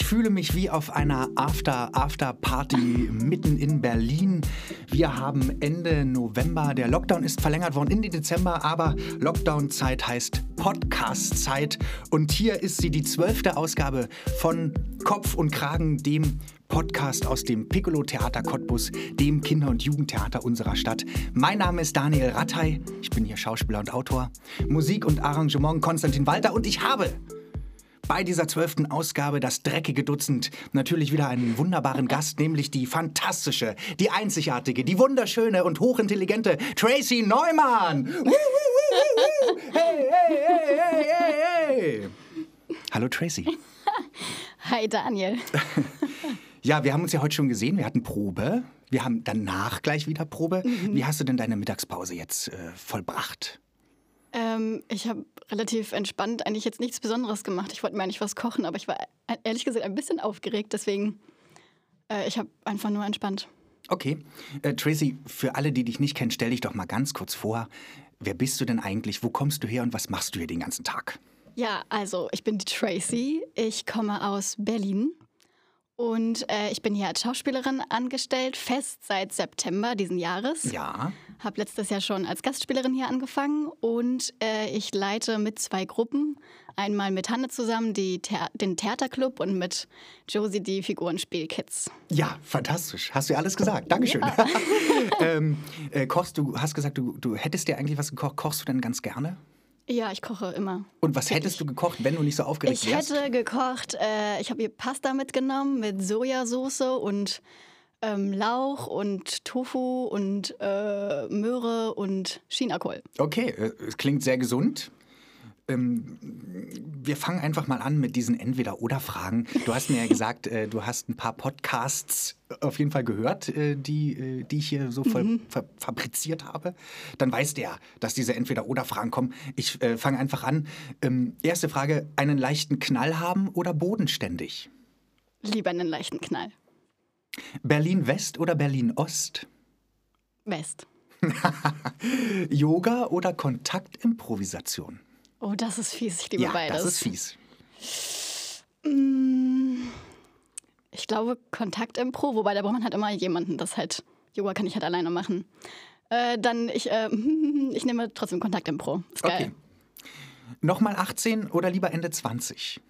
Ich fühle mich wie auf einer After-After-Party mitten in Berlin. Wir haben Ende November, der Lockdown ist verlängert worden in den Dezember, aber Lockdown-Zeit heißt Podcast-Zeit. Und hier ist sie, die zwölfte Ausgabe von Kopf und Kragen, dem Podcast aus dem Piccolo Theater Cottbus, dem Kinder- und Jugendtheater unserer Stadt. Mein Name ist Daniel Rattay, ich bin hier Schauspieler und Autor. Musik und Arrangement Konstantin Walter und ich habe bei dieser zwölften Ausgabe das dreckige Dutzend natürlich wieder einen wunderbaren Gast, nämlich die fantastische, die einzigartige, die wunderschöne und hochintelligente Tracy Neumann. Hey, hey, hey, hey, hey, hey. Hallo Tracy. Hi Daniel. Ja, wir haben uns ja heute schon gesehen. Wir hatten Probe. Wir haben danach gleich wieder Probe. Mhm. Wie hast du denn deine Mittagspause jetzt äh, vollbracht? Ähm, ich habe relativ entspannt eigentlich jetzt nichts Besonderes gemacht. Ich wollte mir eigentlich was kochen, aber ich war äh, ehrlich gesagt ein bisschen aufgeregt. Deswegen, äh, ich habe einfach nur entspannt. Okay. Äh, Tracy, für alle, die dich nicht kennen, stell dich doch mal ganz kurz vor. Wer bist du denn eigentlich? Wo kommst du her und was machst du hier den ganzen Tag? Ja, also ich bin die Tracy. Ich komme aus Berlin. Und äh, ich bin hier als Schauspielerin angestellt, fest seit September diesen Jahres. Ja. Habe letztes Jahr schon als Gastspielerin hier angefangen und äh, ich leite mit zwei Gruppen. Einmal mit Hanne zusammen die Thea den Theaterclub und mit Josie die Figurenspielkids. Ja, fantastisch. Hast du ja alles gesagt. Dankeschön. Ja. ähm, äh, kochst du, hast gesagt, du, du hättest dir eigentlich was gekocht. Kochst du denn ganz gerne? Ja, ich koche immer. Und was hättest du gekocht, wenn du nicht so aufgeregt ich wärst? Ich hätte gekocht, äh, ich habe hier Pasta mitgenommen mit Sojasauce und ähm, Lauch und Tofu und äh, Möhre und Chinakohl. Okay, äh, es klingt sehr gesund. Ähm, wir fangen einfach mal an mit diesen Entweder-Oder-Fragen. Du hast mir ja gesagt, äh, du hast ein paar Podcasts auf jeden Fall gehört, äh, die, äh, die ich hier so mhm. fa fabriziert habe. Dann weißt du ja, dass diese Entweder-Oder-Fragen kommen. Ich äh, fange einfach an. Ähm, erste Frage: einen leichten Knall haben oder bodenständig? Lieber einen leichten Knall. Berlin-West oder Berlin-Ost? West. Yoga oder Kontaktimprovisation? Oh, das ist fies. Ich liebe ja, beides. Das ist fies. Mm, ich glaube Kontaktimpro, wobei da braucht man halt immer jemanden, das halt, Yoga kann ich halt alleine machen. Äh, dann, ich, äh, ich nehme trotzdem Kontaktimpro. Ist geil. Okay. Nochmal 18 oder lieber Ende 20?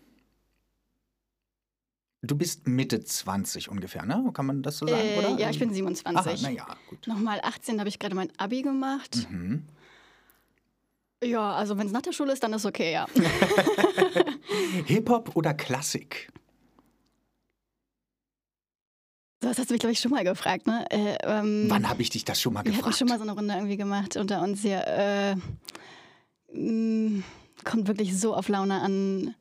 Du bist Mitte 20 ungefähr, ne? Kann man das so sagen, äh, oder? Ja, ich bin 27. Aha, na ja, gut. Nochmal 18 habe ich gerade mein Abi gemacht. Mhm. Ja, also wenn es nach der Schule ist, dann ist okay, ja. Hip-Hop oder Klassik? Das hast du mich, glaube ich, schon mal gefragt, ne? Äh, ähm, Wann habe ich dich das schon mal gefragt? Wir hatten schon mal so eine Runde irgendwie gemacht unter uns hier. Äh, mh, mm, kommt wirklich so auf Laune an.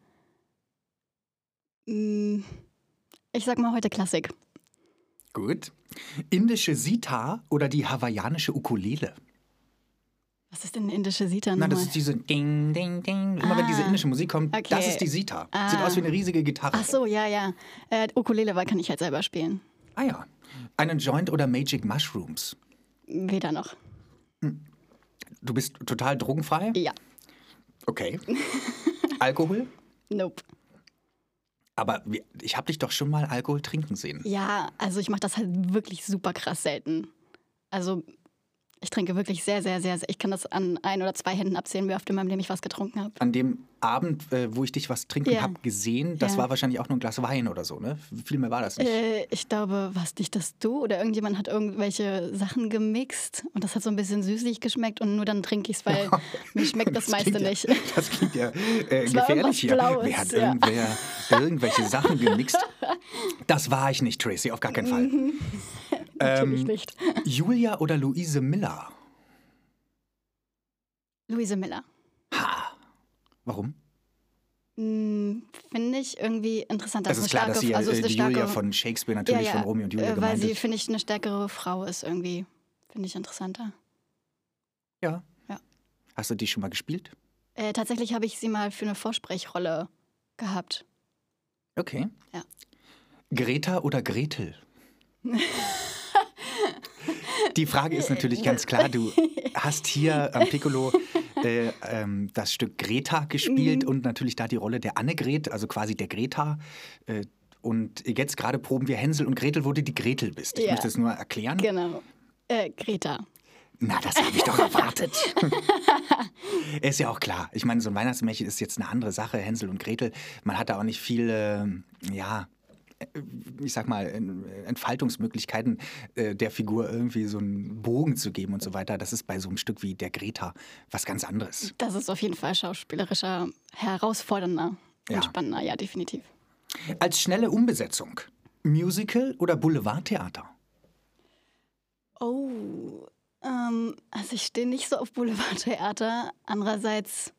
Mh, mm, ich sag mal heute Klassik. Gut. Indische Sita oder die hawaiianische Ukulele? Was ist denn eine indische Sita? Nein, das ist diese Ding, Ding, Ding. Immer ah, wenn diese indische Musik kommt, okay. das ist die Sita. Ah. Sieht aus wie eine riesige Gitarre. Ach so, ja, ja. Äh, Ukulele kann ich halt selber spielen. Ah ja. Einen Joint oder Magic Mushrooms? Weder noch. Hm. Du bist total drogenfrei? Ja. Okay. Alkohol? Nope. Aber ich habe dich doch schon mal Alkohol trinken sehen. Ja, also ich mache das halt wirklich super krass selten. Also ich trinke wirklich sehr, sehr, sehr, sehr. Ich kann das an ein oder zwei Händen abzählen, wie oft in meinem Leben ich was getrunken habe. An dem Abend, äh, wo ich dich was trinken ja. habe gesehen, das ja. war wahrscheinlich auch nur ein Glas Wein oder so, ne? Viel mehr war das nicht. Äh, ich glaube, war es nicht das du oder irgendjemand hat irgendwelche Sachen gemixt und das hat so ein bisschen süßlich geschmeckt und nur dann trinke ich es, weil mir schmeckt das, das meiste ja, nicht. Das klingt ja äh, gefährlich hier. Blaues, Wer hat irgendwer irgendwelche Sachen gemixt? Das war ich nicht, Tracy, auf gar keinen Fall. Natürlich ähm, nicht. Julia oder Luise Miller? Luise Miller. Ha. Warum? Hm, finde ich irgendwie interessant. Das, das ist klar, dass sie also ist die starke, Julia von Shakespeare natürlich ja, ja, von Romeo und Julia äh, Weil sie, finde ich, eine stärkere Frau ist irgendwie. Finde ich interessanter. Ja. ja. Hast du die schon mal gespielt? Äh, tatsächlich habe ich sie mal für eine Vorsprechrolle gehabt. Okay. Ja. Greta oder Gretel? Die Frage ist natürlich ganz klar, du hast hier am Piccolo äh, ähm, das Stück Greta gespielt Mhm. und natürlich da die Rolle der Annegret, also quasi der Greta. Äh, und jetzt gerade proben wir Hänsel und Gretel, wo du die Gretel bist. Ich Ja. möchte es nur erklären. Genau. Äh, Greta. Na, das habe ich doch erwartet. ist ja auch klar. Ich meine, so ein Weihnachtsmärchen ist jetzt eine andere Sache, Hänsel und Gretel. Man hat da auch nicht viele, ja, äh, ich sag mal, Entfaltungsmöglichkeiten äh, der Figur irgendwie so einen Bogen zu geben und so weiter. Das ist bei so einem Stück wie der Greta was ganz anderes. Das ist auf jeden Fall schauspielerischer, herausfordernder Ja. und spannender, ja, definitiv. Als schnelle Umbesetzung, Musical oder Boulevardtheater? Oh, ähm, also ich stehe nicht so auf Boulevardtheater. Andererseits,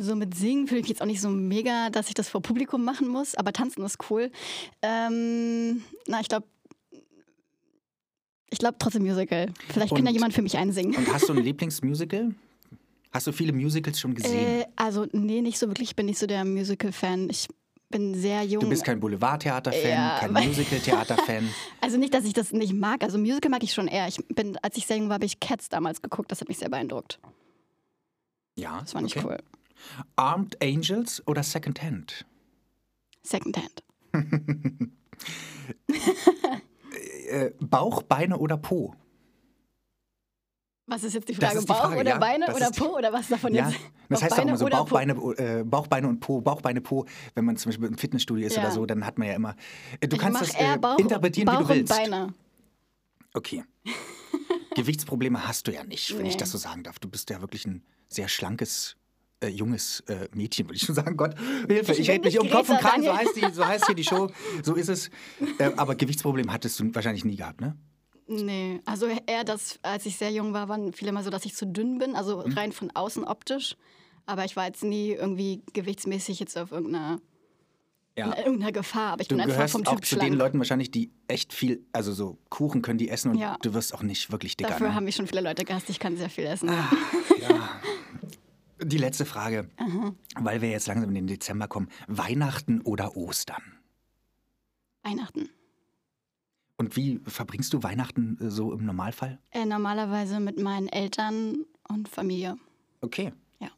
so mit Singen fühle ich mich jetzt auch nicht so mega, dass ich das vor Publikum machen muss, aber tanzen ist cool. Ähm, na, ich glaube, ich glaube trotzdem Musical. Vielleicht kann ja Und- jemand für mich einsingen. Und hast du ein Lieblingsmusical? Hast du viele Musicals schon gesehen? Äh, also, nee, nicht so wirklich. Ich bin nicht so der Musical-Fan. Ich bin sehr jung. Du bist kein Boulevardtheater-Fan, Ja, kein Musical-Theater-Fan. Also nicht, dass ich das nicht mag. Also Musical mag ich schon eher. Ich bin, als ich sehr jung war, habe ich Cats damals geguckt. Das hat mich sehr beeindruckt. Ja, Das war nicht okay. cool. Armed Angels oder Second Hand? Secondhand. Äh, Bauch, Beine oder Po? Was ist jetzt die Frage? die Bauch Frage, oder ja. Beine oder Po oder was davon Ja, jetzt? das heißt auch Beine immer so Bauch, Po? Beine, äh, Bauch, Beine und Po, Bauch, Beine, Po. Wenn man zum Beispiel im Fitnessstudio ist Ja. oder so, dann hat man ja immer. Äh, Du ich kannst das äh, Bauch, interpretieren, Bauch wie du willst. und Beine. Okay. Gewichtsprobleme hast du ja nicht, wenn ich Nee. das so sagen darf. Du bist ja wirklich ein sehr schlankes, äh, junges äh, Mädchen, würde ich schon sagen. Gott, Hilfe, Ich ich, rede mich um Kopf und Kragen, so heißt, die, so heißt hier die Show, so ist es. Äh, aber Gewichtsproblem hattest du wahrscheinlich nie gehabt, ne? Nee, also eher das, als ich sehr jung war, waren viele mal so, dass ich zu dünn bin, also Mhm. rein von außen optisch. Aber ich war jetzt nie irgendwie gewichtsmäßig jetzt auf irgendeiner, Ja. in irgendeiner Gefahr. Aber ich Du bin einfach vom auch Typ zu schlank. den Leuten wahrscheinlich, die echt viel, also so Kuchen können die essen und Ja. du wirst auch nicht wirklich dicker. Dafür ne? haben mich schon viele Leute gehasst. Ich kann sehr viel essen. Ah. Ja. Die letzte Frage, weil wir jetzt langsam in den Dezember kommen. Weihnachten oder Ostern? Weihnachten. Und wie verbringst du Weihnachten äh, so im Normalfall? Äh, normalerweise mit meinen Eltern und Familie. Okay. Ja.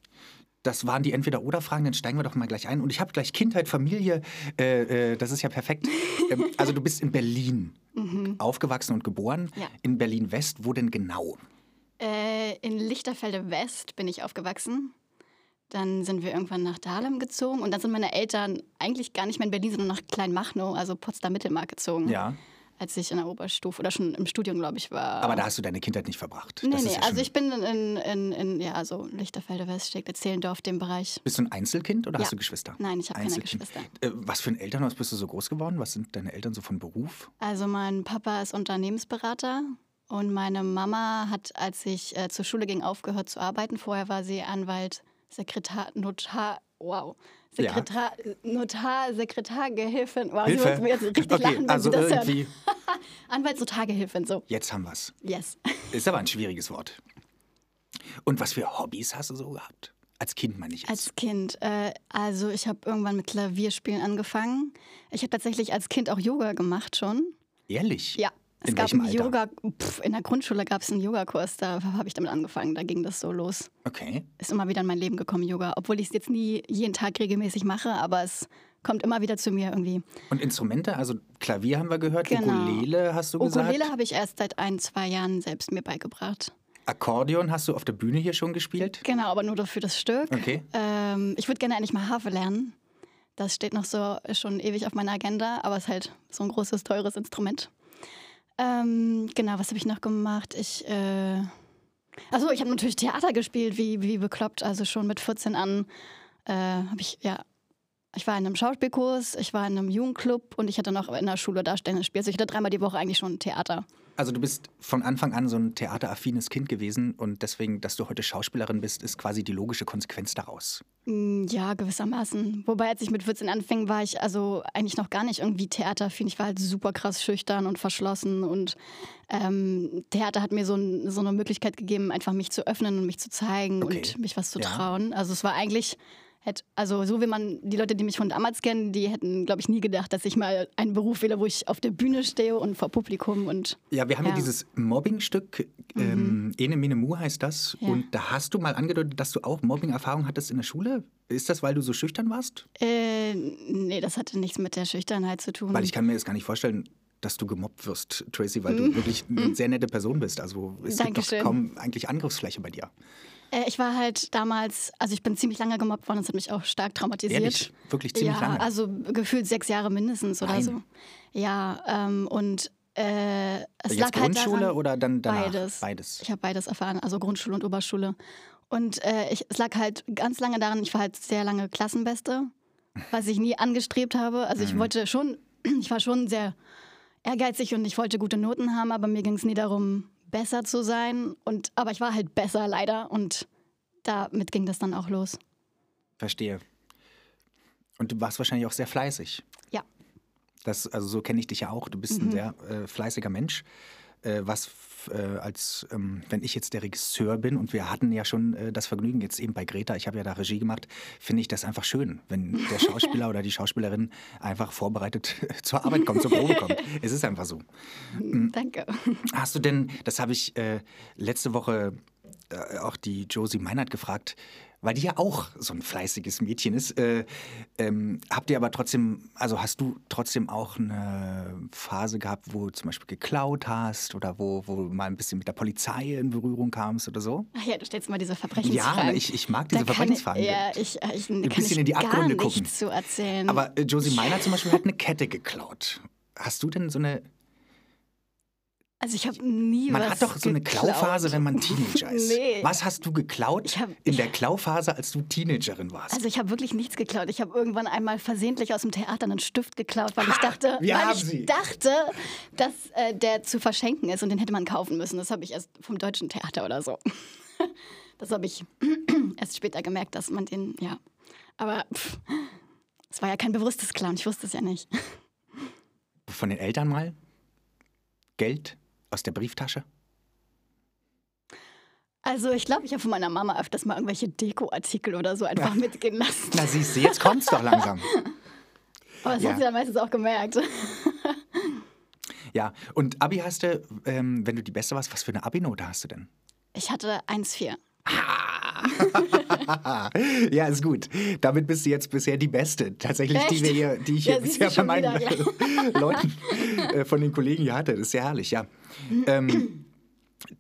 Das waren die Entweder-Oder-Fragen, dann steigen wir doch mal gleich ein. Und ich habe gleich Kindheit, Familie, äh, äh, das ist ja perfekt. ähm, also du bist in Berlin aufgewachsen und geboren. Ja. In Berlin-West, wo denn genau? Äh, in Lichterfelde West bin ich aufgewachsen. Dann sind wir irgendwann nach Dahlem gezogen und dann sind meine Eltern eigentlich gar nicht mehr in Berlin, sondern nach Kleinmachnow, also Potsdam-Mittelmark gezogen. Ja. Als ich in der Oberstufe oder schon im Studium, glaube ich, war. Aber da hast du deine Kindheit nicht verbracht. Nee, Das nee, ja also ich bin in, in, in, ja, so Lichterfelde West, steckt Zehlendorf, dem Bereich. Bist du ein Einzelkind oder Ja. hast du Geschwister? Nein, ich habe keine. Geschwister. Äh, was für ein Elternhaus bist du so groß geworden? Was sind deine Eltern so von Beruf? Also mein Papa ist Unternehmensberater und meine Mama hat, als ich äh, zur Schule ging, aufgehört zu arbeiten. Vorher war sie Anwalt, Sekretar, Notar, wow. Ja. Sekretar, Notar, Sekretargehilfin. Wow, Hilfe. sie wird mir jetzt richtig okay, lachen, wenn also sie das irgendwie. Anwaltsnotargehilfin, so. Jetzt haben wir's. Yes. Ist aber ein schwieriges Wort. Und was für Hobbys hast du so gehabt? Als Kind meine ich jetzt. Als Kind, äh, also ich habe irgendwann mit Klavierspielen angefangen. Ich habe tatsächlich als Kind auch Yoga gemacht schon. Ehrlich? Ja. Es In gab einen Alter? Yoga, pf, in der Grundschule gab es einen Yogakurs, da habe ich damit angefangen, da ging das so los. Okay. Ist immer wieder in mein Leben gekommen, Yoga. Obwohl ich es jetzt nie jeden Tag regelmäßig mache, aber es kommt immer wieder zu mir irgendwie. Und Instrumente, also Klavier haben wir gehört, Genau. Ukulele hast du Ukulele gesagt. habe ich erst seit ein, zwei Jahren selbst mir beigebracht. Akkordeon hast du auf der Bühne hier schon gespielt. Genau, aber nur für das Stück. Okay. Ähm, ich würde gerne eigentlich mal Harfe lernen. Das steht noch so schon ewig auf meiner Agenda, aber es ist halt so ein großes, teures Instrument. Ähm, genau, was habe ich noch gemacht? Ich, äh... Achso, ich habe natürlich Theater gespielt, wie, wie bekloppt. Also schon mit 14 an äh, habe ich, ja, ich war in einem Schauspielkurs, ich war in einem Jugendclub und ich hatte noch in der Schule darstellendes Spiel. Also ich hatte dreimal die Woche eigentlich schon Theater. Also du bist von Anfang an so ein theateraffines Kind gewesen und deswegen, dass du heute Schauspielerin bist, ist quasi die logische Konsequenz daraus. Mm, Ja, gewissermaßen. Wobei, als ich mit 14 anfing, war ich also eigentlich noch gar nicht irgendwie theateraffin. Ich war halt super krass schüchtern und verschlossen und ähm, Theater hat mir so, ein, so eine Möglichkeit gegeben, einfach mich zu öffnen und mich zu zeigen Okay. und mich was zu Ja. trauen. Also es war eigentlich hätte, also so wie man, die Leute, die mich von damals kennen, die hätten, glaube ich, nie gedacht, dass ich mal einen Beruf wähle, wo ich auf der Bühne stehe und vor Publikum und. Ja, wir haben ja, ja dieses Mobbing-Stück, ähm, mhm. Ene Mine Mu heißt das. Ja. Und da hast du mal angedeutet, dass du auch Mobbing-Erfahrung hattest in der Schule. Ist das, weil du so schüchtern warst? Äh, nee, das hatte nichts mit der Schüchternheit zu tun. Weil ich kann mir das gar nicht vorstellen, dass du gemobbt wirst, Tracy, weil mhm. du wirklich eine sehr nette Person bist. Also es Dankeschön. gibt doch kaum eigentlich Angriffsfläche bei dir. Äh, ich war halt damals, also ich bin ziemlich lange gemobbt worden, das hat mich auch stark traumatisiert. Ehrlich? Wirklich ziemlich ja, lange? also gefühlt sechs Jahre mindestens oder Nein. so. Ja, ähm, und äh, es Jetzt lag Grundschule halt daran, oder dann danach? Beides. Beides. Ich habe beides erfahren, also Grundschule und Oberschule. Und äh, ich, es lag halt ganz lange daran, ich war halt sehr lange Klassenbeste, was ich nie angestrebt habe. Also ich mhm. wollte schon, ich war schon sehr ehrgeizig und ich wollte gute Noten haben, aber mir ging es nie darum, besser zu sein. Und, aber ich war halt besser leider und damit ging das dann auch los. Verstehe. Und du warst wahrscheinlich auch sehr fleißig. Ja. Das, also so kenne ich dich ja auch. Du bist mhm. ein sehr äh, fleißiger Mensch. Äh, was äh, als, ähm, wenn ich jetzt der Regisseur bin und wir hatten ja schon äh, das Vergnügen jetzt eben bei Greta, ich habe ja da Regie gemacht, finde ich das einfach schön, wenn der Schauspieler oder die Schauspielerin einfach vorbereitet zur Arbeit kommt, zur Probe kommt. Es ist einfach so. Mhm. Danke. Hast du denn, das habe ich äh, letzte Woche äh, auch die Josie Meinert gefragt, weil die ja auch so ein fleißiges Mädchen ist. Äh, ähm, habt ihr aber trotzdem, also hast du trotzdem auch eine Phase gehabt, wo du zum Beispiel geklaut hast oder wo, wo du mal ein bisschen mit der Polizei in Berührung kamst oder so? Ach ja, du stellst mal diese Verbrechensfragen. Ja, ich, ich mag diese Verbrechensfragen. Ja, ich, ich, ein bisschen in die Abgründe gucken. zu erzählen. Aber äh, Josie Meinert zum Beispiel hat eine Kette geklaut. Hast du denn so eine also ich habe nie man was hat doch so eine Klauphase, wenn man Teenager ist. nee. Was hast du geklaut hab, in der Klauphase, als du Teenagerin warst? Also ich habe wirklich nichts geklaut. Ich habe irgendwann einmal versehentlich aus dem Theater einen Stift geklaut, weil ha, ich dachte, weil ich Sie. dachte, dass äh, der zu verschenken ist und den hätte man kaufen müssen. Das habe ich erst vom deutschen Theater oder so. das habe ich erst später gemerkt, dass man den, ja. Aber es war ja kein bewusstes Klauen. Ich wusste es ja nicht. Von den Eltern mal? Geld? Aus der Brieftasche? Also ich glaube, ich habe von meiner Mama öfters mal irgendwelche Dekoartikel oder so einfach ja. mitgehen lassen. Na siehst du, jetzt kommt's doch langsam. Aber das ja. hat sie dann meistens auch gemerkt. Ja, und Abi hast du, ähm, wenn du die Beste warst, was für eine Abi-Note hast du denn? Ich hatte 1,4. Ah. ja, ist gut. Damit bist du jetzt bisher die Beste. Tatsächlich, die, wir hier, die ich ja, hier bisher bei meinen Leuten äh, von den Kollegen hier hatte. Das ist sehr herrlich, ja. Ähm,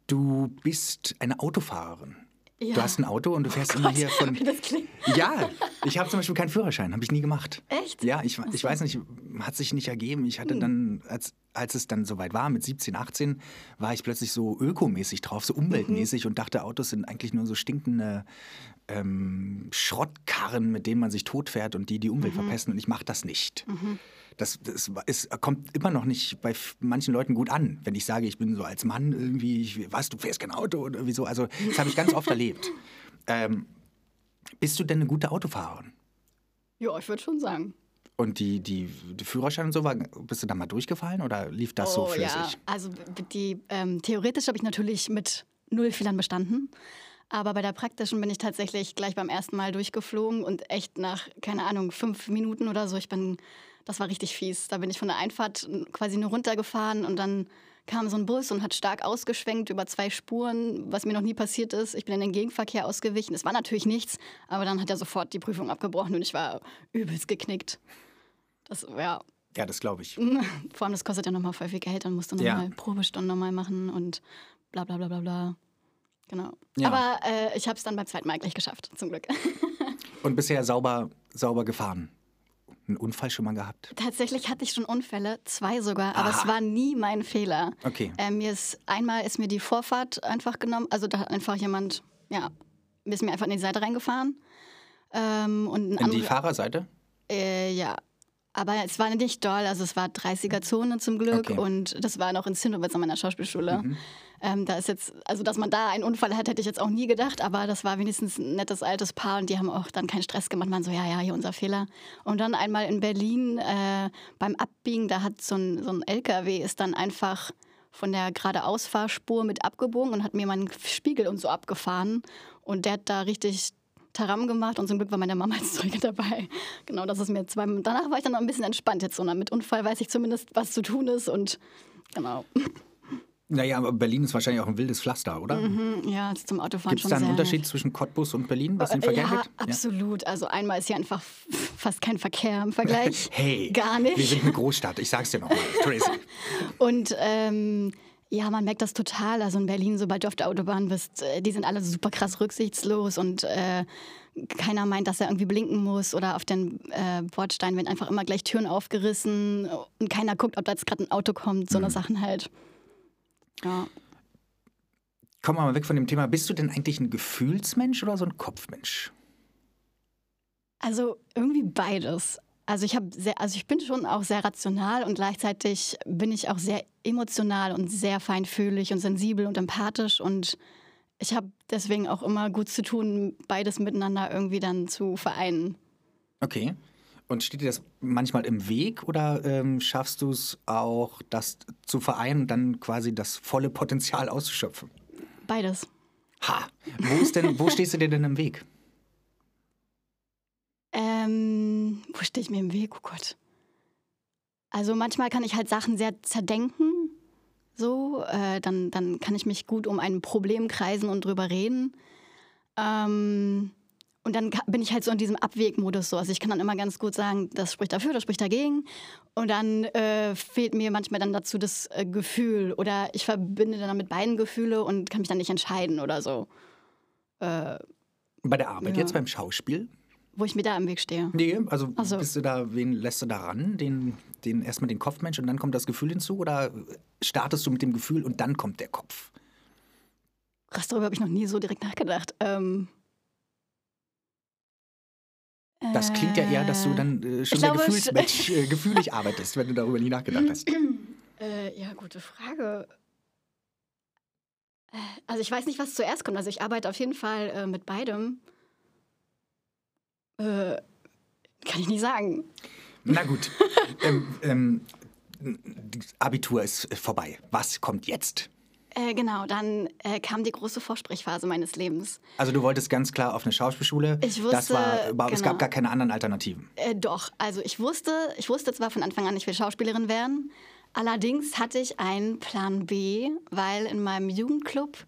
du bist eine Autofahrerin. Ja. Du hast ein Auto und du fährst oh immer hier von. Wie das klingt. Ja, ich habe zum Beispiel keinen Führerschein, habe ich nie gemacht. Echt? Ja, ich, ich weiß nicht, hat sich nicht ergeben. Ich hatte hm. dann, als, als es dann soweit war, mit 17, 18, war ich plötzlich so ökomäßig drauf, so umweltmäßig mhm. und dachte, Autos sind eigentlich nur so stinkende ähm, Schrottkarren, mit denen man sich totfährt und die die Umwelt mhm. verpesten und ich mache das nicht. Mhm. Das, das ist, kommt immer noch nicht bei manchen Leuten gut an, wenn ich sage, ich bin so als Mann irgendwie, ich, was, du fährst kein Auto oder irgendwie so. Also das habe ich ganz oft erlebt. Ähm, bist du denn eine gute Autofahrerin? Ja, ich würde schon sagen. Und die, die, die Führerschein und so, war, bist du da mal durchgefallen oder lief das oh, so für ja. Also die, ähm, theoretisch habe ich natürlich mit null Fehlern bestanden. Aber bei der praktischen bin ich tatsächlich gleich beim ersten Mal durchgeflogen und echt nach, keine Ahnung, fünf Minuten oder so, ich bin, das war richtig fies. Da bin ich von der Einfahrt quasi nur runtergefahren und dann kam so ein Bus und hat stark ausgeschwenkt über zwei Spuren, was mir noch nie passiert ist. Ich bin in den Gegenverkehr ausgewichen. Es war natürlich nichts, aber dann hat er sofort die Prüfung abgebrochen und ich war übelst geknickt. Das, ja. Ja, das glaube ich. Vor allem, das kostet ja nochmal voll viel Geld. Dann musst du nochmal ja. Probestunden nochmal machen und bla bla bla bla bla. Genau. Ja. Aber äh, ich habe es dann beim zweiten Mal gleich geschafft, zum Glück. Und bisher sauber, sauber gefahren? Einen Unfall schon mal gehabt? Tatsächlich hatte ich schon Unfälle, zwei sogar, aber Aha. es war nie mein Fehler. Okay. Äh, mir ist einmal ist mir die Vorfahrt einfach genommen, also da hat einfach jemand, ja, ist mir einfach in die Seite reingefahren. Ähm, und in die Fahrerseite? Äh, ja, aber es war nicht doll, also es war 30er-Zone zum Glück okay. und das war noch in Zinnowitz an meiner Schauspielschule. Mhm. Ähm, da ist jetzt, also dass man da einen Unfall hat, hätte ich jetzt auch nie gedacht, aber das war wenigstens ein nettes altes Paar und die haben auch dann keinen Stress gemacht, man so, ja, ja, hier unser Fehler. Und dann einmal in Berlin äh, beim Abbiegen, da hat so ein, so ein LKW ist dann einfach von der geradeausfahrspur mit abgebogen und hat mir meinen Spiegel und so abgefahren und der hat da richtig Taram gemacht und zum Glück war meine Mama als Zeuge dabei. Genau, das ist mir zwei. Danach war ich dann noch ein bisschen entspannt jetzt so. Mit Unfall weiß ich zumindest, was zu tun ist und genau. Naja, aber Berlin ist wahrscheinlich auch ein wildes Pflaster, oder? Mhm, ja, also zum Autofahren Gibt es da einen Unterschied zwischen Cottbus und Berlin, was den Verkehr ja, angeht? absolut. Also einmal ist hier einfach fast kein Verkehr im Vergleich. hey, gar nicht. wir sind eine Großstadt, ich sag's dir nochmal, Tracy. Und ähm, ja, man merkt das total. Also in Berlin, sobald du auf der Autobahn bist, äh, die sind alle super krass rücksichtslos und äh, keiner meint, dass er irgendwie blinken muss oder auf den äh, Bordstein werden einfach immer gleich Türen aufgerissen und keiner guckt, ob da jetzt gerade ein Auto kommt. So eine Mhm. Sachen halt. Ja. Kommen wir mal weg von dem Thema. Bist du denn eigentlich ein Gefühlsmensch oder so ein Kopfmensch? Also irgendwie beides. Also ich habe sehr, also ich bin schon auch sehr rational und gleichzeitig bin ich auch sehr emotional und sehr feinfühlig und sensibel und empathisch und ich habe deswegen auch immer gut zu tun, beides miteinander irgendwie dann zu vereinen. Okay. Und steht dir das manchmal im Weg oder ähm, schaffst du es auch, das zu vereinen und dann quasi das volle Potenzial auszuschöpfen? Beides. Ha! Wo, ist denn, wo stehst du dir denn im Weg? Ähm, wo stehe ich mir im Weg? Oh Gott. Also manchmal kann ich halt Sachen sehr zerdenken. So, äh, dann, dann kann ich mich gut um ein Problem kreisen und drüber reden. Ähm, und dann bin ich halt so in diesem Abwägmodus so. Also ich kann dann immer ganz gut sagen, das spricht dafür, das spricht dagegen. Und dann äh, fehlt mir manchmal dann dazu das äh, Gefühl. Oder ich verbinde dann mit beiden Gefühle und kann mich dann nicht entscheiden oder so. Äh, Bei der Arbeit Ja. jetzt beim Schauspiel? wo ich mir da im Weg stehe. Nee, also so. bist du da, wen lässt du da ran? Den, den erstmal den Kopfmensch und dann kommt das Gefühl hinzu? Oder startest du mit dem Gefühl und dann kommt der Kopf? Krass, darüber habe ich noch nie so direkt nachgedacht. Ähm, Das klingt ja eher, dass du dann äh, schon sehr glaube, es- Gefühlsmensch, äh, gefühlig arbeitest, wenn du darüber nie nachgedacht hast. Äh, ja, gute Frage. Äh, Also ich weiß nicht, was zuerst kommt. Also ich arbeite auf jeden Fall äh, mit beidem. Äh, kann ich nicht sagen. Na gut. ähm, ähm, Abitur ist vorbei. Was kommt jetzt? Äh, genau, dann äh, kam die große Vorsprechphase meines Lebens. Also du wolltest ganz klar auf eine Schauspielschule. Ich das wusste, war, überhaupt- es genau. gab gar keine anderen Alternativen. Äh, doch, also ich wusste, ich wusste zwar von Anfang an, ich will Schauspielerin werden. Allerdings hatte ich einen Plan B, weil in meinem Jugendclub,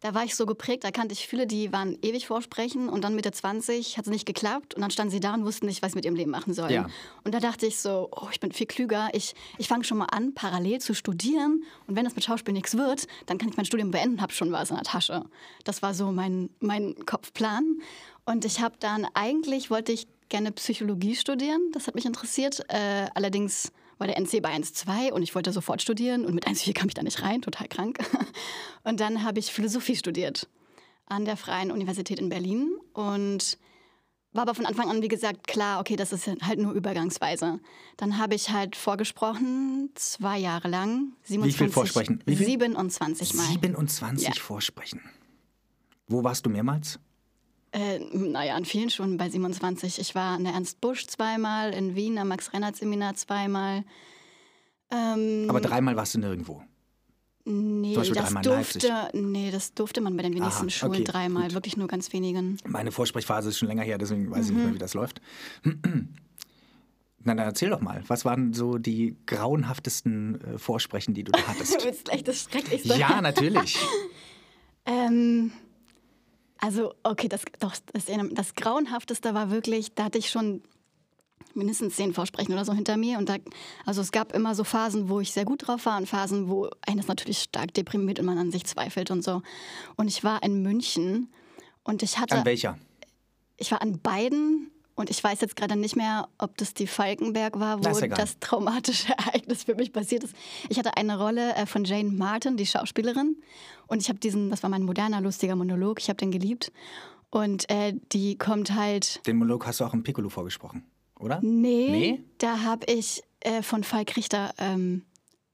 da war ich so geprägt, da kannte ich viele, die waren ewig vorsprechen und dann Mitte 20 hat es nicht geklappt und dann standen sie da und wussten nicht, was sie mit ihrem Leben machen sollen. Ja. Und da dachte ich so, oh, ich bin viel klüger, ich, ich fange schon mal an, parallel zu studieren und wenn das mit Schauspiel nichts wird, dann kann ich mein Studium beenden und habe schon was in der Tasche. Das war so mein, mein Kopfplan. Und ich habe dann, eigentlich wollte ich gerne Psychologie studieren, das hat mich interessiert. Äh, allerdings war der NC bei 1,2 und ich wollte sofort studieren und mit 1,4 kam ich da nicht rein, total krank. Und dann habe ich Philosophie studiert an der Freien Universität in Berlin und war aber von Anfang an, wie gesagt, klar, okay, das ist halt nur übergangsweise. Dann habe ich halt vorgesprochen, zwei Jahre lang. 27, viel vorsprechen? Wie viel? 27 Mal. 27 Ja. Vorsprechen. Wo warst du mehrmals? Äh, naja, an vielen schon bei 27. Ich war an der Ernst Busch zweimal, in Wien am Max-Reinhardt-Seminar zweimal. Ähm, Aber dreimal warst du nirgendwo. nee, das durfte, nee, das durfte man bei den wenigsten Aha, Schulen okay, dreimal, gut. wirklich nur ganz wenigen. Meine Vorsprechphase ist schon länger her, deswegen weiß ich Mhm. nicht mehr, wie das läuft. Na, dann erzähl doch mal. Was waren so die grauenhaftesten äh, Vorsprechen, die du da hattest? Du willst gleich das Schrecklichste. ja, natürlich. Ähm, also, okay, das, doch, das, das Grauenhafteste war wirklich, da hatte ich schon mindestens zehn Vorsprechen oder so hinter mir. Und da, also es gab immer so Phasen, wo ich sehr gut drauf war und Phasen, wo eines natürlich stark deprimiert und man an sich zweifelt und so. Und ich war in München und ich hatte, An welcher? ich war an beiden und ich weiß jetzt gerade nicht mehr, ob das die Falkenberg war, wo egal. das traumatische Ereignis für mich passiert ist. Ich hatte eine Rolle äh, von Jane Martin, die Schauspielerin. Und ich habe diesen, das war mein moderner, lustiger Monolog, ich habe den geliebt. Und äh, die kommt halt. Den Monolog hast du auch im Piccolo vorgesprochen, oder? Nee, Nee? da habe ich äh, von Falk Richter ähm,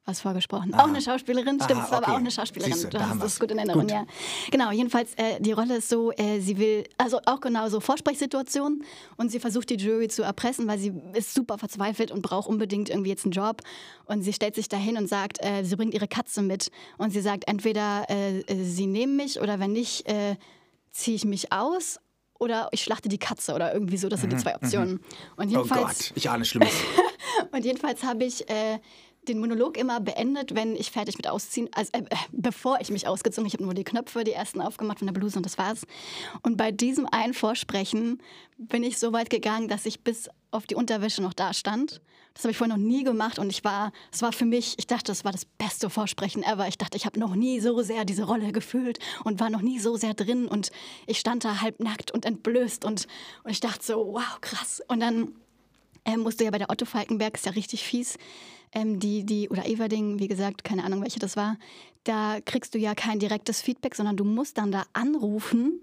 was vorgesprochen. Aha. Auch eine Schauspielerin, stimmt, Aha, es war aber okay. auch eine Schauspielerin. Siehste, du hast das wir's. gut in Erinnerung, Gut. ja. Genau, jedenfalls, äh, die Rolle ist so, äh, sie will, also auch genauso Vorsprechsituation und sie versucht die Jury zu erpressen, weil sie ist super verzweifelt und braucht unbedingt irgendwie jetzt einen Job. Und sie stellt sich dahin und sagt, äh, sie bringt ihre Katze mit und sie sagt, entweder äh, äh, sie nehmen mich oder wenn nicht, äh, ziehe ich mich aus oder ich schlachte die Katze oder irgendwie so. Das sind die zwei Optionen. Und Oh jedenfalls, Gott, ich ahne Schlimmes. und jedenfalls habe ich äh, den Monolog immer beendet, wenn ich fertig mit Ausziehen, also äh, äh, bevor ich mich ausgezogen, ich habe nur die Knöpfe, die ersten aufgemacht von der Bluse und das war's. Und bei diesem einen Vorsprechen bin ich so weit gegangen, dass ich bis auf die Unterwäsche noch da stand. Das habe ich vorher noch nie gemacht und ich war, es war für mich, ich dachte, das war das beste Vorsprechen ever. Ich dachte, ich habe noch nie so sehr diese Rolle gefühlt und war noch nie so sehr drin und ich stand da halb nackt und entblößt und, und ich dachte so, wow, krass. Und dann ähm, musst du ja bei der Otto Falkenberg, ist ja richtig fies, ähm, die, die, oder Everding, wie gesagt, keine Ahnung, welche das war, da kriegst du ja kein direktes Feedback, sondern du musst dann da anrufen,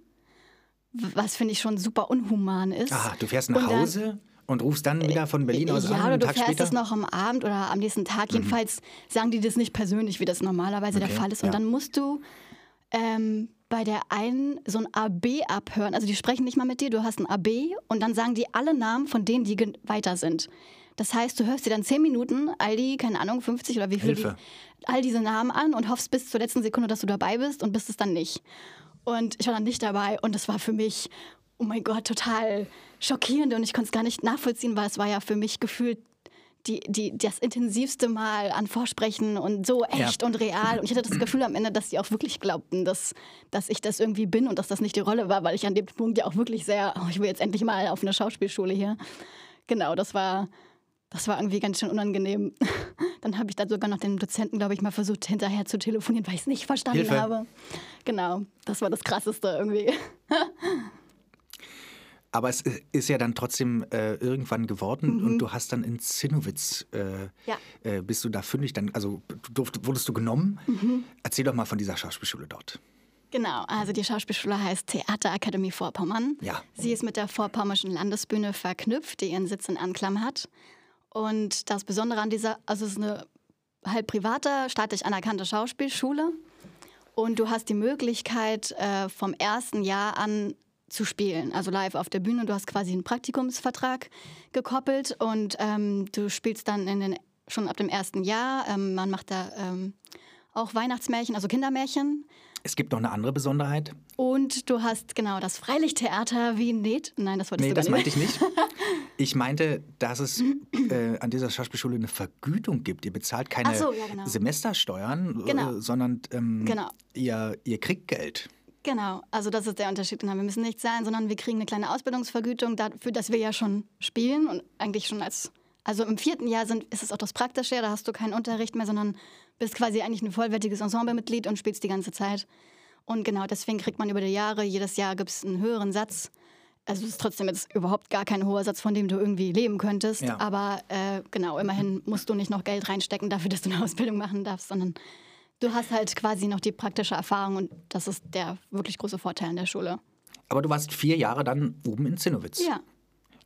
was finde ich schon super unhuman ist. Ah, du fährst nach Und dann- Hause und rufst dann wieder von Berlin aus ja, an, oder einen du Tag fährst später? Mhm. es noch am Abend oder am nächsten Tag. Jedenfalls sagen die das nicht persönlich, wie das normalerweise Okay, der Fall ist. Und ja. dann musst du ähm, bei der einen so ein AB abhören. Also die sprechen nicht mal mit dir, du hast ein AB und dann sagen die alle Namen von denen, die weiter sind. Das heißt, du hörst dir dann zehn Minuten all die, keine Ahnung, 50 oder wie viel, die, all diese Namen an und hoffst bis zur letzten Sekunde, dass du dabei bist und bist es dann nicht. Und ich war dann nicht dabei und das war für mich, oh mein Gott, total schockierend und ich konnte es gar nicht nachvollziehen, weil es war ja für mich gefühlt die, die, das intensivste Mal an Vorsprechen und so echt Ja. und real. Und ich hatte das Gefühl am Ende, dass die auch wirklich glaubten, dass, dass ich das irgendwie bin und dass das nicht die Rolle war, weil ich an dem Punkt ja auch wirklich sehr, oh, ich will jetzt endlich mal auf eine Schauspielschule hier. Genau, das war, das war irgendwie ganz schön unangenehm. Dann habe ich dann sogar noch den Dozenten, glaube ich, mal versucht, hinterher zu telefonieren, weil ich es nicht verstanden Hilfe. habe. Genau, das war das Krasseste irgendwie. Aber es ist ja dann trotzdem äh, irgendwann geworden Mhm. und du hast dann in Zinnowitz, äh, Ja. äh, bist du da fündig, dann, also durft, wurdest du genommen. Mhm. Erzähl doch mal von dieser Schauspielschule dort. Genau, also die Schauspielschule heißt Theaterakademie Vorpommern. Ja. Sie ist mit der Vorpommerschen Landesbühne verknüpft, die ihren Sitz in Anklam hat. Und das Besondere an dieser, also es ist eine halb private, staatlich anerkannte Schauspielschule. Und du hast die Möglichkeit, äh, vom ersten Jahr an zu spielen, also live auf der Bühne. Du hast quasi einen Praktikumsvertrag gekoppelt und ähm, du spielst dann in den, schon ab dem ersten Jahr. Ähm, man macht da ähm, auch Weihnachtsmärchen, also Kindermärchen. Es gibt noch eine andere Besonderheit. Und du hast genau das Freilichttheater Wien Ned. Nein, das wolltest Nee, du das meinte ich nicht. Ich meinte, dass es äh, an dieser Schauspielschule eine Vergütung gibt. Ihr bezahlt keine so, ja, genau. Semestersteuern, Genau. äh, sondern ähm, Genau. ihr, ihr kriegt Geld. Genau, also das ist der Unterschied. Genau. Wir müssen nicht zahlen, sondern wir kriegen eine kleine Ausbildungsvergütung dafür, dass wir ja schon spielen und eigentlich schon als. Also im vierten Jahr sind, ist es auch das Praktische, da hast du keinen Unterricht mehr, sondern bist quasi eigentlich ein vollwertiges Ensemblemitglied und spielst die ganze Zeit. Und genau deswegen kriegt man über die Jahre, jedes Jahr gibt es einen höheren Satz. Also es ist trotzdem jetzt überhaupt gar kein hoher Satz, von dem du irgendwie leben könntest. Ja. Aber äh, genau, immerhin musst du nicht noch Geld reinstecken dafür, dass du eine Ausbildung machen darfst, sondern du hast halt quasi noch die praktische Erfahrung und das ist der wirklich große Vorteil an der Schule. Aber du warst vier Jahre dann oben in Zinnowitz. Ja.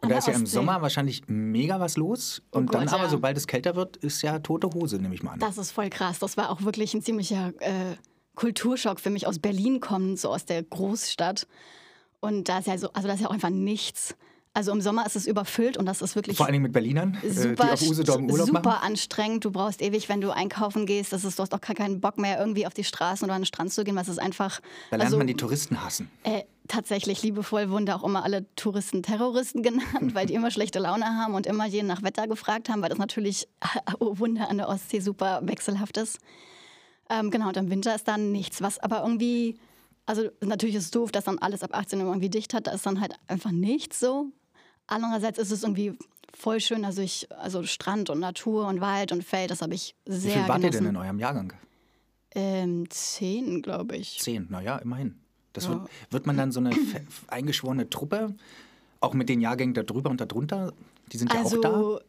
Und da ist ja im. Sommer wahrscheinlich mega was los. Und dann Gott, aber, ja. sobald es kälter wird, ist ja tote Hose, nehme ich mal an. Das ist voll krass. Das war auch wirklich ein ziemlicher äh, Kulturschock für mich aus Berlin kommend, so aus der Großstadt. Und da ist ja so, also da ist ja auch einfach nichts. Also im Sommer ist es überfüllt und das ist wirklich Vor allen Dingen mit Berlinern, äh, die super, auf Usedom Urlaub super machen. anstrengend. Du brauchst ewig, wenn du einkaufen gehst. Das ist, du hast auch gar keinen Bock mehr, irgendwie auf die Straßen oder an den Strand zu gehen, weil es ist einfach. Da lernt also, man die Touristen hassen. Äh, tatsächlich liebevoll wurden da auch immer alle Touristen Terroristen genannt, weil die immer schlechte Laune haben und immer jeden nach Wetter gefragt haben, weil das natürlich, oh Wunder, an der Ostsee super wechselhaft ist. Ähm, genau, und im Winter ist dann nichts, was aber irgendwie, also natürlich ist es doof, dass dann alles ab 18 Uhr irgendwie dicht hat, da ist dann halt einfach nichts so. Andererseits ist es irgendwie voll schön, also ich, also Strand und Natur und Wald und Feld, das habe ich Wie sehr viel wart ihr genossen. denn in eurem Jahrgang? Ähm, zehn, glaube ich. Zehn, naja, immerhin. Das wird, wird man dann so eine eingeschworene Truppe, auch mit den Jahrgängen da drüber und da drunter, die sind ja auch da? Also,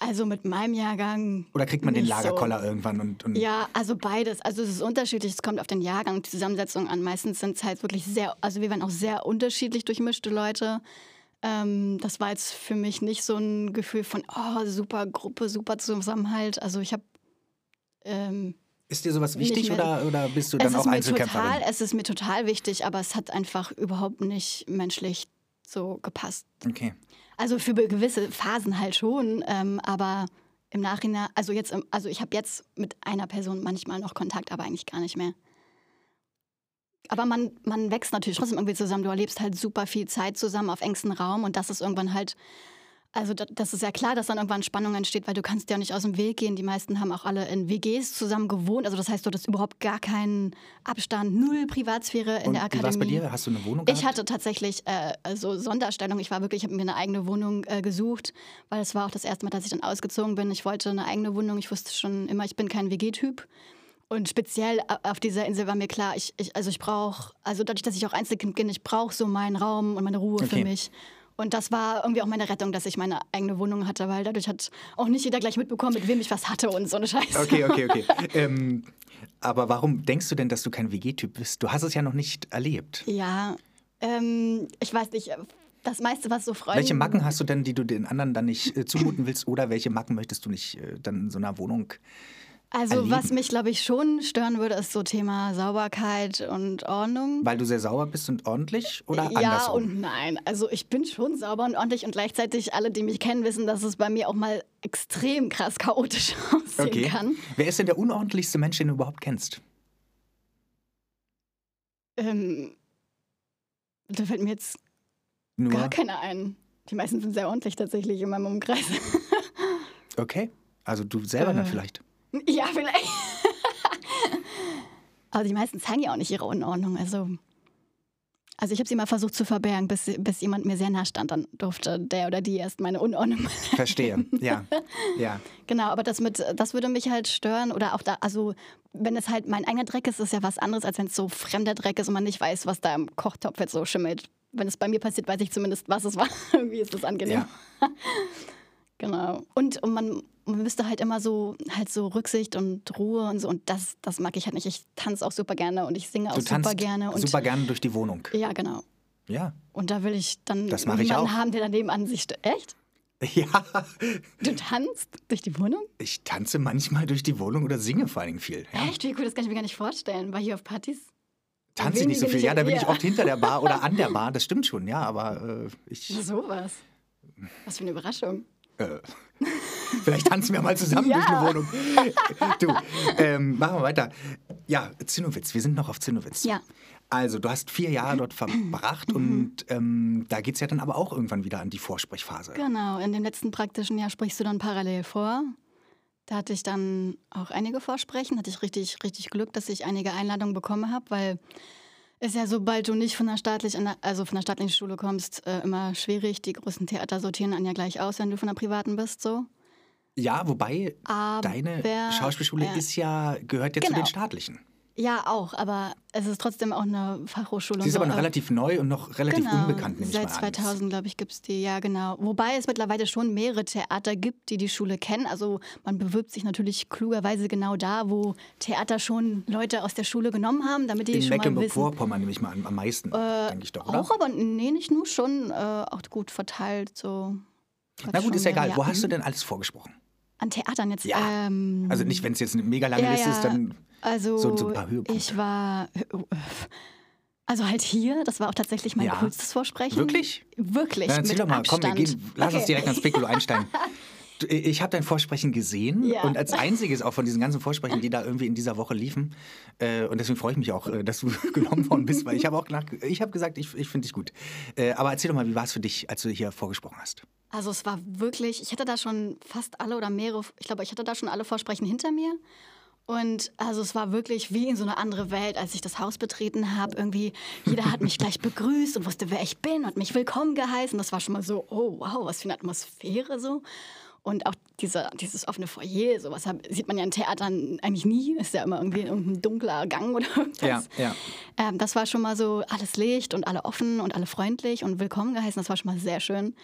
also mit meinem Jahrgang. Oder kriegt man den nicht so. Lagerkoller irgendwann? Und, und Ja, also beides. Also es ist unterschiedlich. Es kommt auf den Jahrgang und die Zusammensetzung an. Meistens sind es halt wirklich sehr, also wir waren auch sehr unterschiedlich durchmischte Leute. Ähm, das war jetzt für mich nicht so ein Gefühl von, oh, super Gruppe, super Zusammenhalt. Also ich habe ähm, ist dir sowas wichtig mehr- oder, oder bist du dann auch Einzelkämpferin? total, es ist mir total wichtig, aber es hat einfach überhaupt nicht menschlich so gepasst. Okay. Also für gewisse Phasen halt schon, ähm, aber im Nachhinein, also jetzt, im- also ich habe jetzt mit einer Person manchmal noch Kontakt, aber eigentlich gar nicht mehr. Aber man, man wächst natürlich trotzdem irgendwie zusammen. Du erlebst halt super viel Zeit zusammen auf engstem Raum und das ist irgendwann halt also das ist ja klar, dass dann irgendwann Spannung entsteht, weil du kannst ja nicht aus dem Weg gehen. Die meisten haben auch alle in WGs zusammen gewohnt. Also das heißt, du hast überhaupt gar keinen Abstand, null Privatsphäre in Und der Akademie. war es bei dir? Hast du eine Wohnung gehabt? Ich hatte tatsächlich äh, also Sonderstellung. Ich war wirklich, ich habe mir eine eigene Wohnung äh, gesucht, weil es war auch das erste Mal, dass ich dann ausgezogen bin. Ich wollte eine eigene Wohnung. Ich wusste schon immer, ich bin kein WG-Typ. Und speziell auf dieser Insel war mir klar, ich, ich, also ich brauche, also dadurch, dass ich auch Einzelkind bin, ich brauche so meinen Raum und meine Ruhe Okay. für mich. Und das war irgendwie auch meine Rettung, dass ich meine eigene Wohnung hatte, weil dadurch hat auch nicht jeder gleich mitbekommen, mit wem ich was hatte und so eine Scheiße. Okay, okay, okay. ähm, aber warum denkst du denn, dass du kein WG-Typ bist? Du hast es ja noch nicht erlebt. Ja, ähm, ich weiß nicht, das meiste, was so Freunde... Welche Macken hast du denn, die du den anderen dann nicht äh, zumuten willst? Oder welche Macken möchtest du nicht äh, dann in so einer Wohnung? Also erleben? was mich, glaube ich, schon stören würde, ist so Thema Sauberkeit und Ordnung. Weil du sehr sauer bist und ordentlich? Oder ja andersrum? und nein. Also ich bin schon sauber und ordentlich und gleichzeitig alle, die mich kennen, wissen, dass es bei mir auch mal extrem krass chaotisch aussehen okay. kann. Wer ist denn der unordentlichste Mensch, den du überhaupt kennst? Ähm, da fällt mir jetzt Nur. gar keiner ein. Die meisten sind sehr ordentlich tatsächlich in meinem Umkreis. Okay. Also du selber dann Äh. vielleicht. Ja, vielleicht. Aber die meisten zeigen ja auch nicht ihre Unordnung. Also, also ich habe sie mal versucht zu verbergen, bis, bis jemand mir sehr nah stand. Dann durfte der oder die erst meine Unordnung Verstehe. ja. Ja. Genau, aber das mit, das würde mich halt stören. Oder auch da, also wenn es halt mein eigener Dreck ist, ist ja was anderes, als wenn es so fremder Dreck ist und man nicht weiß, was da im Kochtopf jetzt so schimmelt. Wenn es bei mir passiert, weiß ich zumindest, was es war. Irgendwie ist das angenehm. Ja. Genau. Und, und man, man müsste halt immer so, halt so Rücksicht und Ruhe und so. Und das, das mag ich halt nicht. Ich tanze auch super gerne und ich singe auch Du super gerne. Und super gerne durch die Wohnung. Ja, genau. Ja. Und da will ich dann Das mache ich jemanden auch. haben, der daneben an sich. Echt? Ja. Du tanzt durch die Wohnung? Ich tanze manchmal durch die Wohnung oder singe vor allen Dingen viel. Ja. Echt? Wie cool, das kann ich mir gar nicht vorstellen. War hier auf Partys? Tanze ich nicht so viel. Ja, da bin ich oft hinter der Bar oder an der Bar. Das stimmt schon, ja. Aber äh, ich. Na, sowas. Was für eine Überraschung. Äh, vielleicht tanzen wir mal zusammen durch Ja. eine Wohnung. Du, ähm, machen wir weiter. Ja, Zinnowitz, wir sind noch auf Zinnowitz. Ja. Also, du hast vier Jahre dort Mhm. verbracht und ähm, da geht es ja dann aber auch irgendwann wieder an die Vorsprechphase. Genau, in dem letzten praktischen Jahr sprichst du dann parallel vor. Da hatte ich dann auch einige Vorsprechen, hatte ich richtig, richtig Glück, dass ich einige Einladungen bekommen habe, weil es ja, sobald du nicht von der, staatlichen, also von der staatlichen Schule kommst, äh, immer schwierig. Die großen Theater sortieren dann ja gleich aus, wenn du von der privaten bist, so. Ja, wobei Aber, deine Schauspielschule ja. ist ja, gehört ja zu Genau. den staatlichen. Ja, auch, aber es ist trotzdem auch eine Fachhochschule. Sie ist so. aber noch äh, relativ neu und noch relativ genau, unbekannt, nehme ich Seit mal an. 2000, glaube ich, gibt es die, ja genau. Wobei es mittlerweile schon mehrere Theater gibt, die die Schule kennen. Also man bewirbt sich natürlich klugerweise genau da, wo Theater schon Leute aus der Schule genommen haben, damit die In schon mal wissen. Mecklenburg-Vorpommern nehme ich mal an, am meisten, denke ich doch, oder? Auch, aber nee, nicht nur, schon äh, auch gut verteilt. So. Na gut, ist ja egal. Wo hast du denn? alles vorgesprochen? An Theatern jetzt. Ja. Ähm, Also nicht, wenn es jetzt eine mega lange ja, Liste ist, dann Also, so- so ein paar Höhepunkte. ich war. Also halt hier, das war auch tatsächlich mein Ja. coolstes Vorsprechen. Wirklich? Wirklich. Na, erzähl mit doch mal, komm, wir Abstand. gehen, lass uns Okay. direkt ans Piccolo einsteigen. Ich habe dein Vorsprechen gesehen Ja. und als einziges auch von diesen ganzen Vorsprechen, die da irgendwie in dieser Woche liefen. Äh, und deswegen freue ich mich auch, äh, dass du genommen worden bist, weil ich habe auch nach, ich habe gesagt, ich, ich finde dich gut. Äh, aber erzähl doch mal, wie war es für dich, als du hier vorgesprochen hast? Also es war wirklich, ich hatte da schon fast alle oder mehrere, ich glaube, ich hatte da schon alle Vorsprechen hinter mir. Und also es war wirklich wie in so eine andere Welt, als ich das Haus betreten habe. Irgendwie, jeder hat mich gleich begrüßt und wusste, wer ich bin und mich willkommen geheißen. Das war schon mal so, oh wow, was für eine Atmosphäre so. Und auch diese, dieses offene Foyer, sowas hab, sieht man ja in Theatern eigentlich nie. Ist ja immer irgendwie irgendein dunkler Gang oder irgendwas. ja. Ähm, das war schon mal so alles Licht und alle offen und alle freundlich und willkommen geheißen. Das war schon mal sehr schön.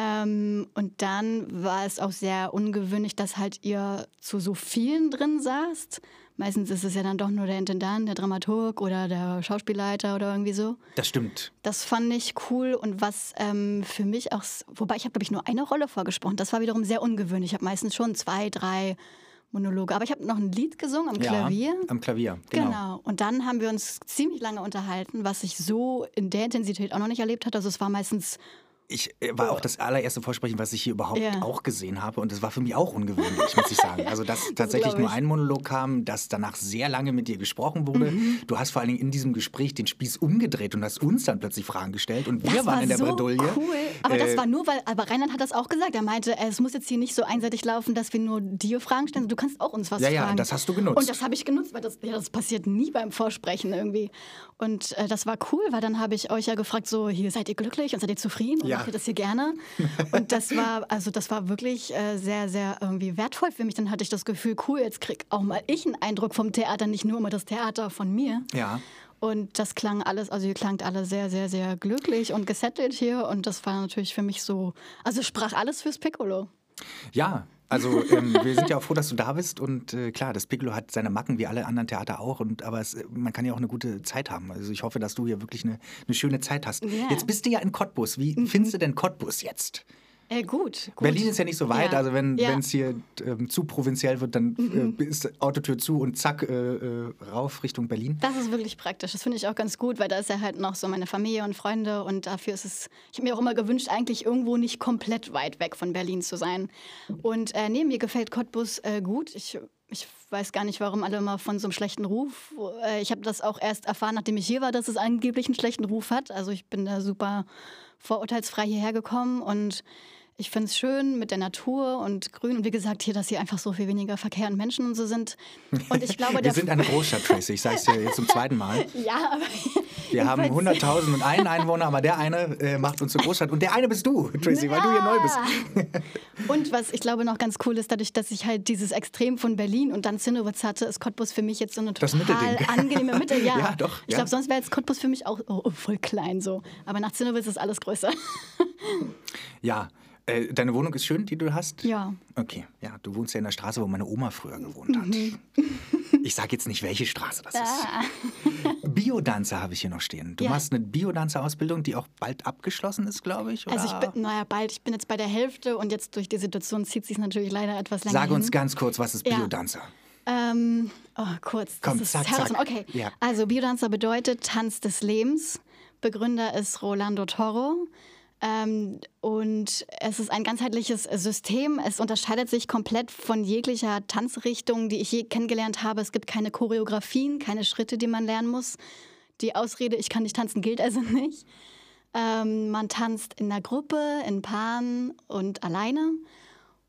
Ähm, und dann war es auch sehr ungewöhnlich, dass halt ihr zu so vielen drin saßt. Meistens ist es ja dann doch nur der Intendant, der Dramaturg oder der Schauspielleiter oder irgendwie so. Das stimmt. Das fand ich cool und was ähm, für mich auch, wobei ich habe glaube ich nur eine Rolle vorgesprochen. Das war wiederum sehr ungewöhnlich. Ich habe meistens schon zwei, drei Monologe. Aber ich habe noch ein Lied gesungen am Klavier. Ja, am Klavier, genau. Genau. Und dann haben wir uns ziemlich lange unterhalten, was ich so in der Intensität auch noch nicht erlebt hatte. Also es war meistens ich äh, war auch das allererste Vorsprechen, was ich hier überhaupt ja. auch gesehen habe. Und das war für mich auch ungewöhnlich, muss ich sagen. Also, dass das tatsächlich nur ein Monolog kam, dass danach sehr lange mit dir gesprochen wurde. Mhm. Du hast vor allen Dingen in diesem Gespräch den Spieß umgedreht und hast uns dann plötzlich Fragen gestellt. Und wir das waren war in der so Bredouille. Cool. Aber äh, das war nur, weil, aber Reinhard hat das auch gesagt. Er meinte, es muss jetzt hier nicht so einseitig laufen, dass wir nur dir Fragen stellen. Du kannst auch uns was ja, fragen. Ja, das hast du genutzt. Und das habe ich genutzt, weil das, ja, das passiert nie beim Vorsprechen irgendwie. Und äh, das war cool, weil dann habe ich euch ja gefragt, so, hier seid ihr glücklich und seid ihr zufrieden ja. Macht ihr das hier gerne? Und das war, also das war wirklich äh, sehr, sehr irgendwie wertvoll für mich. Dann hatte ich das Gefühl, cool, jetzt krieg auch mal ich einen Eindruck vom Theater, nicht nur immer das Theater von mir. Ja. Und das klang alles, also ihr klangt alle sehr, sehr, sehr glücklich und gesettelt hier. Und das war natürlich für mich so, also sprach alles fürs Piccolo. Ja, also ähm, wir sind ja auch froh, dass du da bist und äh, klar, das Piccolo hat seine Macken wie alle anderen Theater auch, und, aber es, man kann ja auch eine gute Zeit haben. Also ich hoffe, dass du hier wirklich eine, eine schöne Zeit hast. Yeah. Jetzt bist du ja in Cottbus. Wie mhm. findest du denn Cottbus jetzt? Äh, gut, gut, Berlin ist ja nicht so weit, ja. also wenn ja. es hier ähm, zu provinziell wird, dann mhm. äh, ist Autotür zu und zack, äh, äh, rauf Richtung Berlin. Das ist wirklich praktisch. Das finde ich auch ganz gut, weil da ist ja halt noch so meine Familie und Freunde und dafür ist es, ich habe mir auch immer gewünscht, eigentlich irgendwo nicht komplett weit weg von Berlin zu sein. Und äh, nee, mir gefällt Cottbus äh, gut. Ich ich weiß gar nicht, warum alle immer von so einem schlechten Ruf. Äh, ich habe das auch erst erfahren, nachdem ich hier war, dass es angeblich einen schlechten Ruf hat. Also ich bin da super vorurteilsfrei hierher gekommen und ich finde es schön mit der Natur und Grün und wie gesagt, hier, dass hier einfach so viel weniger Verkehr und Menschen und so sind. Und ich glaube, wir sind eine Großstadt, Tracy. Ich sage es dir jetzt zum zweiten Mal. ja, aber wir haben 100.000 und einen Einwohner, aber der eine äh, macht uns zur Großstadt und der eine bist du, Tracy, ja. weil du hier neu bist. und was ich glaube noch ganz cool ist, dadurch, dass ich halt dieses Extrem von Berlin und dann Zinnowitz hatte, ist Cottbus für mich jetzt so eine total angenehme Mitte. Ja, ja doch. Ich glaube, sonst wäre jetzt Cottbus für mich auch oh, voll klein so. Aber nach Zinnowitz ist alles größer. ja, äh, deine Wohnung ist schön, die du hast? Ja. Okay, ja, du wohnst ja in der Straße, wo meine Oma früher gewohnt hat. Mhm. Ich sage jetzt nicht, welche Straße das ist. Ah. Biodanzer habe ich hier noch stehen. Du ja. machst eine Biodanzer-Ausbildung, die auch bald abgeschlossen ist, glaube ich. Oder? Also ich bin, naja, bald. Ich bin jetzt bei der Hälfte und jetzt durch die Situation zieht sich natürlich leider etwas länger. Sag uns hin. ganz kurz, was ist Biodanzer? Ja. Ähm, oh, kurz. Komm, das zack, zack. Okay. Ja. Also Biodanzer bedeutet Tanz des Lebens. Begründer ist Rolando Toro. Ähm, und es ist ein ganzheitliches System. Es unterscheidet sich komplett von jeglicher Tanzrichtung, die ich je kennengelernt habe. Es gibt keine Choreografien, keine Schritte, die man lernen muss. Die Ausrede, ich kann nicht tanzen, gilt also nicht. Ähm, man tanzt in der Gruppe, in Paaren und alleine.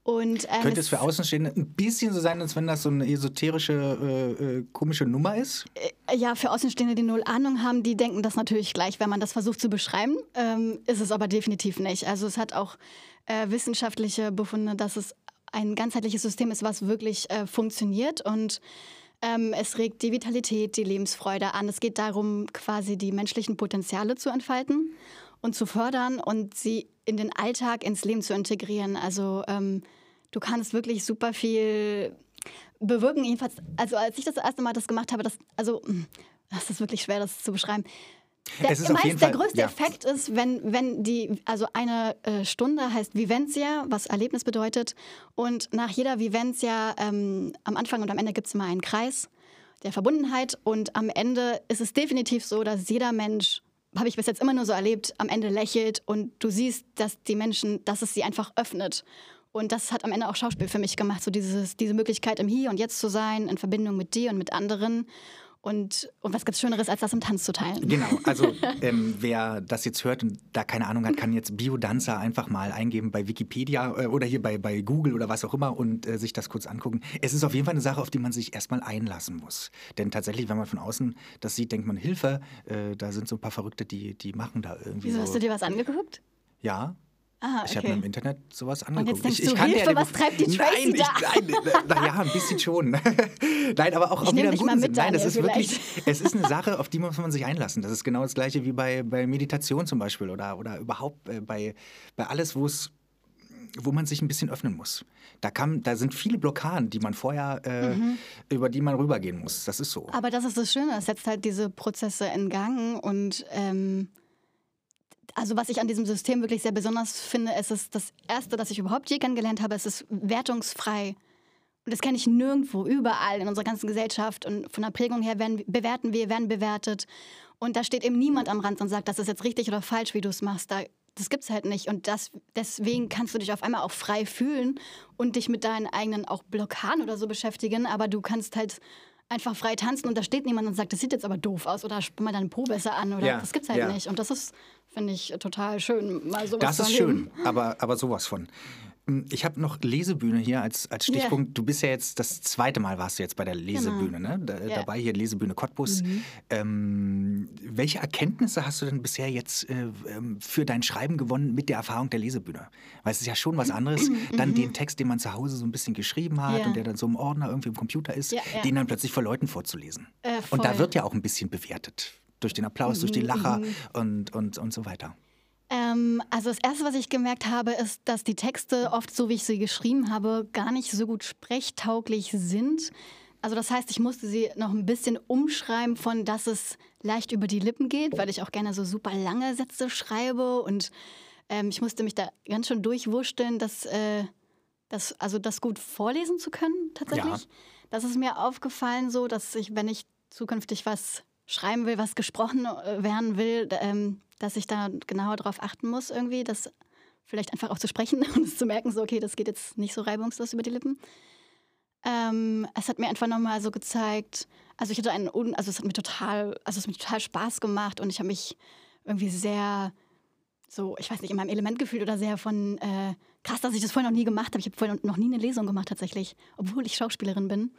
Und, ähm, Könnte es für Außenstehende ein bisschen so sein, als wenn das so eine esoterische, äh, äh, komische Nummer ist? Äh, ja, für Außenstehende, die null Ahnung haben, die denken das natürlich gleich, wenn man das versucht zu beschreiben. Ähm, ist es aber definitiv nicht. Also es hat auch äh, wissenschaftliche Befunde, dass es ein ganzheitliches System ist, was wirklich äh, funktioniert und ähm, es regt die Vitalität, die Lebensfreude an. Es geht darum, quasi die menschlichen Potenziale zu entfalten und zu fördern und sie in den Alltag, ins Leben zu integrieren. Also ähm, du kannst wirklich super viel bewirken. Jedenfalls, also als ich das erste Mal das gemacht habe, das, also hm, das ist wirklich schwer, das zu beschreiben. Der, es ist meist, der Fall, größte ja. Effekt ist, wenn, wenn die, also eine äh, Stunde heißt Vivencia, was Erlebnis bedeutet. Und nach jeder Vivencia, ähm, am Anfang und am Ende gibt es immer einen Kreis der Verbundenheit. Und am Ende ist es definitiv so, dass jeder Mensch habe ich bis jetzt immer nur so erlebt, am Ende lächelt und du siehst, dass die Menschen, dass es sie einfach öffnet. Und das hat am Ende auch Schauspiel für mich gemacht, so dieses, diese Möglichkeit im Hier und Jetzt zu sein, in Verbindung mit dir und mit anderen. Und, und was gibt es Schöneres, als das im Tanz zu teilen? Genau, also ähm, wer das jetzt hört und da keine Ahnung hat, kann jetzt Biodanzer einfach mal eingeben bei Wikipedia äh, oder hier bei, bei Google oder was auch immer und äh, sich das kurz angucken. Es ist auf jeden Fall eine Sache, auf die man sich erstmal einlassen muss. Denn tatsächlich, wenn man von außen das sieht, denkt man, Hilfe, äh, da sind so ein paar Verrückte, die, die machen da irgendwie. Wieso so. hast du dir was angeguckt? Ja, Ah, okay. Ich habe mir im Internet sowas angeguckt. Und jetzt denkst ich, du, ich kann Hilfe, ja, was treibt die Tracy nein, da? naja, ein bisschen schon. nein, aber auch, ich auch wieder im guten Sinn. Nein, das ist wirklich, es ist eine Sache, auf die muss man sich einlassen. Das ist genau das Gleiche wie bei, bei Meditation zum Beispiel oder, oder überhaupt äh, bei, bei alles, wo es wo man sich ein bisschen öffnen muss. Da, kann, da sind viele Blockaden, die man vorher, äh, mhm. über die man rübergehen muss. Das ist so. Aber das ist das Schöne, es setzt halt diese Prozesse in Gang und ähm, also was ich an diesem System wirklich sehr besonders finde, es ist das Erste, das ich überhaupt je kennengelernt habe, es ist wertungsfrei. Und das kenne ich nirgendwo, überall in unserer ganzen Gesellschaft. Und von der Prägung her werden, bewerten wir, werden bewertet. Und da steht eben niemand am Rand und sagt, das ist jetzt richtig oder falsch, wie du es machst. Da das gibt's halt nicht. Und das, deswegen kannst du dich auf einmal auch frei fühlen und dich mit deinen eigenen auch Blockaden oder so beschäftigen. Aber du kannst halt einfach frei tanzen und da steht niemand und sagt, das sieht jetzt aber doof aus oder spann mal deinen Po besser an oder Ja, das gibt's halt ja. nicht. Und das ist, finde ich, total schön, mal sowas Das ist schön, aber, aber sowas von. Hm, Ich habe noch Lesebühne hier als, als Stichpunkt. Du bist ja jetzt das zweite Mal warst du jetzt bei der Lesebühne, ne? Da. Mhm. Dabei hier Lesebühne Cottbus. Ähm, welche Erkenntnisse hast du denn bisher jetzt äh, ähm, für dein Schreiben gewonnen mit der Erfahrung der Lesebühne? Weil es ist ja schon was anderes, dann den Text, den man zu Hause so ein bisschen geschrieben hat Mhm. Ja. und der dann so im Ordner irgendwie im Computer ist, den dann plötzlich vor Leuten vorzulesen. Äh, und da. Mhm, wird ja auch ein bisschen bewertet. Durch den Applaus, durch die Lacher und, und, und so weiter. Ähm, also das Erste, was ich gemerkt habe, ist, dass die Texte oft, so wie ich sie geschrieben habe, gar nicht so gut sprechtauglich sind. Also das heißt, ich musste sie noch ein bisschen umschreiben von, dass es leicht über die Lippen geht, weil ich auch gerne so super lange Sätze schreibe und ähm, ich musste mich da ganz schön durchwurschteln, dass, äh, das, also das gut vorlesen zu können tatsächlich. Ja. Das ist mir aufgefallen so, dass ich, wenn ich zukünftig was schreiben will, was gesprochen äh, werden will, ähm, dass ich da genauer drauf achten muss irgendwie, das vielleicht einfach auch zu sprechen und es zu merken, so okay, das geht jetzt nicht so reibungslos über die Lippen. Ähm, es hat mir einfach nochmal so gezeigt, also ich hatte einen, un also es hat mir total, also es hat mir total Spaß gemacht und ich habe mich irgendwie sehr so, ich weiß nicht, in meinem Element gefühlt oder sehr von, äh, krass, dass ich das vorher noch nie gemacht habe. Ich habe vorher noch nie eine Lesung gemacht tatsächlich, obwohl ich Schauspielerin bin.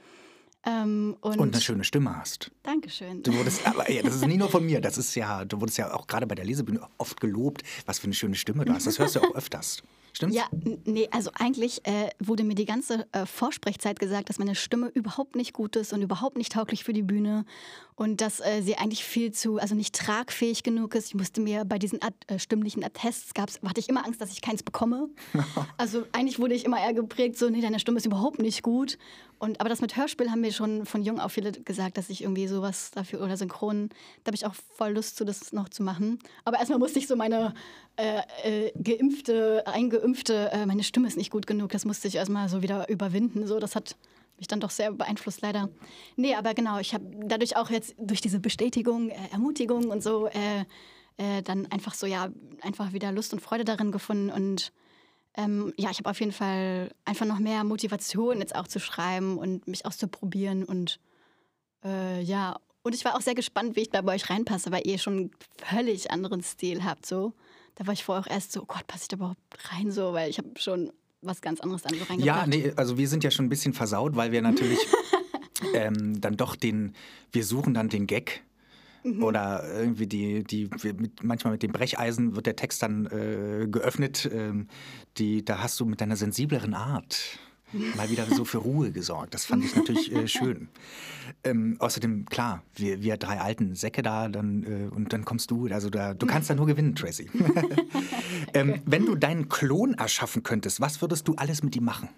Ähm, und, Und eine schöne Stimme hast. Dankeschön. Du wurdest, aber ja, das ist nie nur von mir. Das ist ja, du wurdest ja auch gerade bei der Lesebühne oft gelobt, was für eine schöne Stimme du hast. Das hörst du auch öfters. Stimmt's? Ja, nee, also eigentlich äh, wurde mir die ganze äh, Vorsprechzeit gesagt, dass meine Stimme überhaupt nicht gut ist und überhaupt nicht tauglich für die Bühne und dass äh, sie eigentlich viel zu, also nicht tragfähig genug ist. Ich musste mir bei diesen At äh, stimmlichen Attests, gab's, hatte ich immer Angst, dass ich keins bekomme. also eigentlich wurde ich immer eher geprägt, so, nee, deine Stimme ist überhaupt nicht gut. Und, aber das mit Hörspiel haben mir schon von jung auf viele gesagt, dass ich irgendwie sowas dafür oder synchron, da habe ich auch voll Lust zu, das noch zu machen. Aber erstmal musste ich so meine äh, äh, geimpfte, eingeimpfte, äh, meine Stimme ist nicht gut genug, das musste ich erstmal so wieder überwinden. So, das hat mich dann doch sehr beeinflusst, leider. Nee, aber genau, ich habe dadurch auch jetzt durch diese Bestätigung, äh, Ermutigung und so, äh, äh, dann einfach so, ja, einfach wieder Lust und Freude darin gefunden und ähm, ja, ich habe auf jeden Fall einfach noch mehr Motivation, jetzt auch zu schreiben und mich auszuprobieren. Und äh, ja, und ich war auch sehr gespannt, wie ich da bei euch reinpasse, weil ihr schon einen völlig anderen Stil habt. So. Da war ich vorher auch erst so, oh Gott, passe ich da überhaupt rein so, weil ich habe schon was ganz anderes dann so reingebracht. Ja, nee, also wir sind ja schon ein bisschen versaut, weil wir natürlich ähm, dann doch den, wir suchen dann den Gag. Mhm. Oder irgendwie die, die mit, manchmal mit dem Brecheisen wird der Text dann äh, geöffnet. Ähm, die, da hast du mit deiner sensibleren Art mal wieder so für Ruhe gesorgt. Das fand ich natürlich äh, schön. Ähm, außerdem, klar, wir, wir drei alten Säcke da, dann, äh, und dann kommst du, also da, du kannst da nur gewinnen, Tracy. ähm, wenn du deinen Klon erschaffen könntest, was würdest du alles mit ihm machen?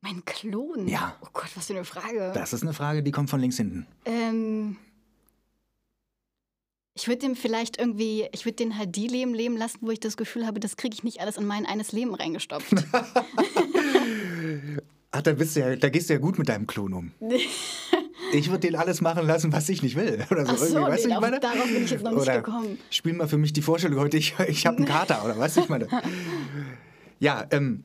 Mein Klon? Ja. Oh Gott, was für eine Frage. Das ist eine Frage, die kommt von links hinten. Ähm, ich würde dem vielleicht irgendwie, ich würde den halt die Leben leben lassen, wo ich das Gefühl habe, das kriege ich nicht alles in mein eines Leben reingestopft. Ach, da, bist du ja, da gehst du ja gut mit deinem Klon um. Ich würde den alles machen lassen, was ich nicht will. Oder so, Ach so, irgendwie, weißt nee, ich meine? darauf- darauf bin ich jetzt noch nicht oder gekommen. Spiel mal für mich die Vorstellung heute, ich, ich habe einen Kater, oder was ich meine. Ja, ähm,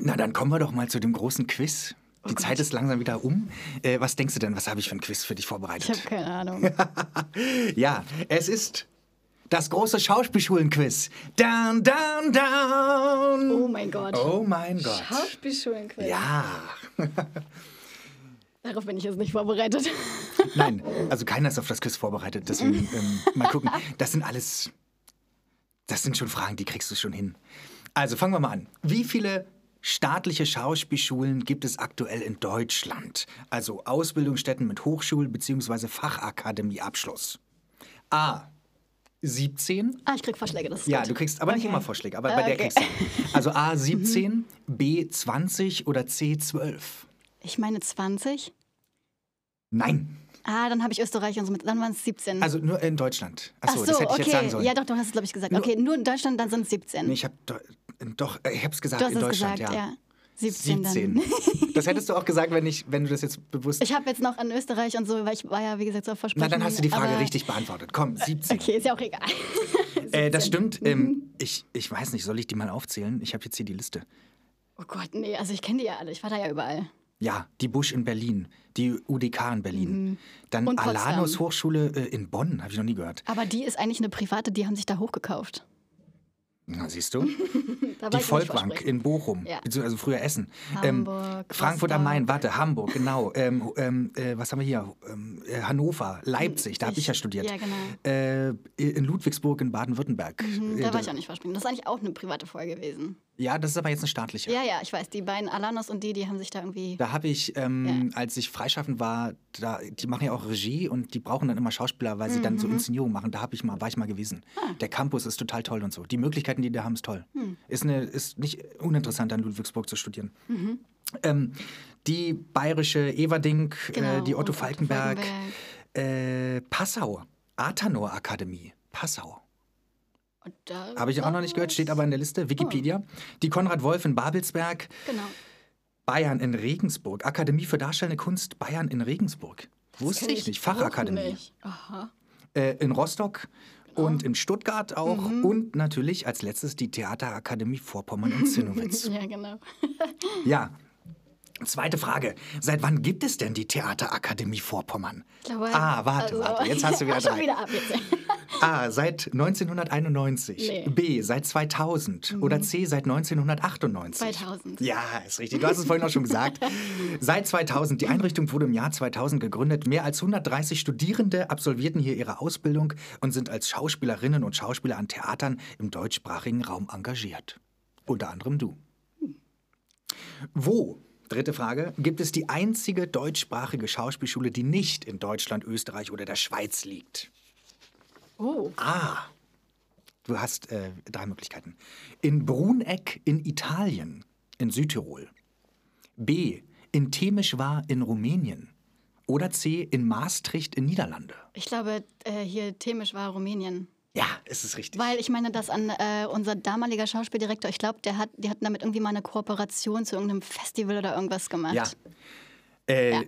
na dann kommen wir doch mal zu dem großen Quiz. Die Oh Zeit ist langsam wieder um. Äh, was denkst du denn, was habe ich für ein Quiz für dich Ich vorbereitet? habe keine Ahnung. Ja, es ist das große Schauspielschulen-Quiz. Down, down, down. Oh mein Gott. Oh mein Gott. Schauspielschulenquiz. Ja. Darauf bin ich jetzt nicht vorbereitet. Nein, also keiner ist auf das Quiz vorbereitet. Deswegen ähm, mal gucken. Das sind alles. Das sind schon Fragen, die kriegst du schon hin. Also fangen wir mal an. Wie viele staatliche Schauspielschulen gibt es aktuell in Deutschland? Also Ausbildungsstätten mit Hochschul- bzw. Fachakademieabschluss. A. 17. Ah, ich krieg Vorschläge, das ist Ja, gut. du kriegst aber nicht Okay. immer Vorschläge, aber bei der Okay. kriegst du. Also A 17, B 20 oder C 12. Ich meine 20. Nein. Ah, dann habe ich Österreich und so mit. Dann waren es 17. Also nur in Deutschland. Achso, Ach so, das hätte ich okay. jetzt sagen sollen. Ja, doch, du hast es, glaube ich, gesagt. Nur- okay, nur in Deutschland, dann sind es 17. Nee, ich habe doch, äh, ich habe es gesagt du hast in Deutschland, gesagt, ja. ja. 17, 17. dann. Das hättest du auch gesagt, wenn ich, wenn du das jetzt bewusst. Ich habe jetzt noch an Österreich und so, weil ich war ja, wie gesagt, so auf Versprechen. Na, dann hast du die Frage richtig beantwortet. Komm, 17. Okay, ist ja auch egal. Äh, das stimmt. Ähm, ich, ich weiß nicht, soll ich die mal aufzählen? Ich habe jetzt hier die Liste. Oh Gott, nee, also ich kenne die ja alle. Ich war da ja überall. Ja, die Busch in Berlin, die UDK in Berlin. Dann Mhm. Potsdam. Alanus Hochschule äh, in Bonn, habe ich noch nie gehört. Aber die ist eigentlich eine private, die haben sich da hochgekauft. Na, siehst du? Die Volkbank in Bochum, Ja. beziehungsweise früher Essen. Hamburg, Frankfurt am. Main, warte, Hamburg, genau. Ähm, ähm, äh, was haben wir hier? Ähm, äh, Hannover, Leipzig, da habe ich ja studiert. Ja, genau. Äh, in Ludwigsburg in Baden-Württemberg. Hm, Äh, Da war ich auch nicht versprechen. Das ist eigentlich auch eine private Folge gewesen. Ja, das ist aber jetzt eine staatliche. Ja, ja, ich weiß. Die beiden Alanos und die, die haben sich da irgendwie. Da habe ich, ähm, als ich freischaffend war, da, die machen ja auch Regie und die brauchen dann immer Schauspieler, weil sie dann Mhm. so Inszenierungen machen. Da habe ich mal, war ich mal gewesen. Ah. Der Campus ist total toll und so. Die Möglichkeiten, die die da haben, ist toll. Hm. Ist, eine, ist nicht uninteressant, an Ludwigsburg zu studieren. Mhm. Ähm, die bayerische Everding, äh, Genau, die Otto Otto Falkenberg, Falkenberg. Äh, Passau, Athanor Akademie, Passau. Habe ich auch noch nicht gehört, steht aber in der Liste, Wikipedia. Die Konrad Wolf in Babelsberg, Genau. Bayern in Regensburg, Akademie für Darstellende Kunst Bayern in Regensburg. Wusste Kenn ich nicht, Fachakademie. nicht. Äh, in Rostock Genau. und in Stuttgart auch. Mhm. Und natürlich als letztes die Theaterakademie Vorpommern und Zinnowitz. Ja, genau. ja. Zweite Frage. Seit wann gibt es denn die Theaterakademie Vorpommern? Ich glaube, ah, warte, also- warte. Jetzt hast du wieder Schon drei. wieder ab jetzt. A. Seit 1991. Nee. Mhm. B. Seit 2000. Oder C. Seit 1998. 2000. Ja, ist richtig. Du hast es vorhin auch schon gesagt. Seit 2000. Die Einrichtung wurde im Jahr 2000 gegründet. Mehr als 130 Studierende absolvierten hier ihre Ausbildung und sind als Schauspielerinnen und Schauspieler an Theatern im deutschsprachigen Raum engagiert. Unter anderem du. Wo, dritte Frage, gibt es die einzige deutschsprachige Schauspielschule, die nicht in Deutschland, Österreich oder der Schweiz liegt? Oh, Ah, du hast äh, drei Möglichkeiten. In Bruneck in Italien, in Südtirol. B. In Temischwar in Rumänien. Oder C. In Maastricht in Niederlande. ich glaube, äh, hier themisch war Rumänien. Ja, es ist richtig. Weil ich meine, dass an äh, unser damaliger Schauspieldirektor, ich glaube, der hat, die hatten damit irgendwie mal eine Kooperation zu irgendeinem Festival oder irgendwas gemacht. Ja. Äh, Ja.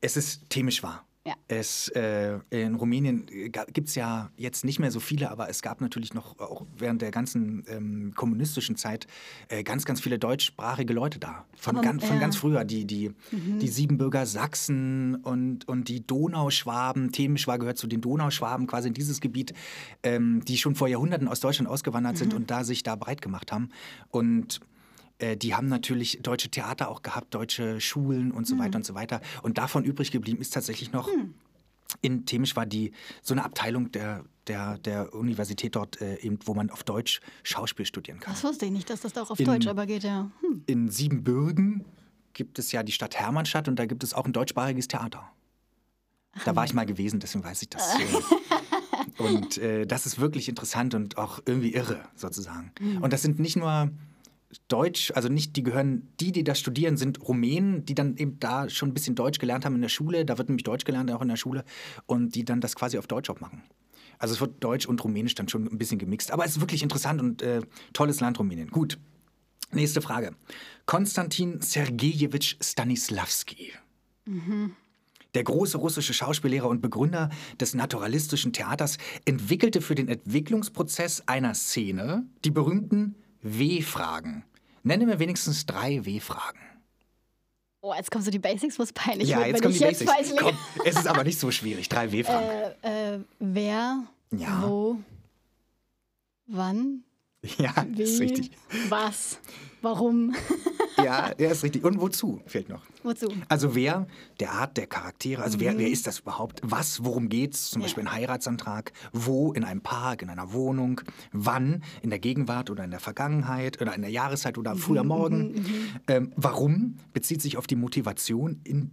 Es ist Temischwar. Ja. Es, äh, in Rumänien gibt es ja jetzt nicht mehr so viele, aber es gab natürlich noch auch während der ganzen ähm, kommunistischen Zeit äh, ganz, ganz viele deutschsprachige Leute da. Von, Aber, ganz, von ja. ganz früher. Die, die, die Siebenbürger Sachsen und, und die Donauschwaben. Temischwar gehört zu den Donauschwaben, quasi in dieses Gebiet, ähm, die schon vor Jahrhunderten aus Deutschland ausgewandert sind und da sich da breit gemacht haben. Und äh, die haben natürlich deutsche Theater auch gehabt, deutsche Schulen und so weiter und so weiter. Und davon übrig geblieben ist tatsächlich noch in Temisch war die so eine Abteilung der, der, der Universität dort, äh, eben, wo man auf Deutsch Schauspiel studieren kann. Das wusste ich nicht, dass das da auch auf In- Deutsch aber geht, ja. Hm. In Siebenbürgen gibt es ja die Stadt Hermannstadt und da gibt es auch ein deutschsprachiges Theater. Da war ich mal gewesen, deswegen weiß ich das. und äh, das ist wirklich interessant und auch irgendwie irre, sozusagen. Und das sind nicht nur Deutsch, also nicht, die gehören, die, die das studieren, sind Rumänen, die dann eben da schon ein bisschen Deutsch gelernt haben in der Schule. Da wird nämlich Deutsch gelernt, auch in der Schule. Und die dann das quasi auf Deutsch auch machen. Also es wird Deutsch und Rumänisch dann schon ein bisschen gemixt. Aber es ist wirklich interessant und äh, tolles Land Rumänien. Gut. Nächste Frage. Konstantin Sergejewitsch Stanislavski. Der große russische Schauspiellehrer und Begründer des naturalistischen Theaters entwickelte für den Entwicklungsprozess einer Szene die berühmten W-Fragen. Nenne mir wenigstens drei W-Fragen. Oh, jetzt kommen so die Basics, wo es peinlich Ja, wird, jetzt kommen die jetzt Basics. Komm, es ist aber nicht so schwierig. Drei W-Fragen. äh, äh, wer, Ja. wo, wann, ja, wie, ist richtig. was, warum, Ja, ja, ist richtig. Und wozu fehlt noch? wozu. Also wer, der Art der Charaktere, also wer, wer ist das überhaupt? Was, worum geht's? Zum Mhm. Ja. Beispiel ein Heiratsantrag. Wo? In einem Park, in einer Wohnung. Wann? In der Gegenwart oder in der Vergangenheit oder in der Jahreszeit oder früh Mhm, Morgen. Ähm, warum? Bezieht sich auf die Motivation in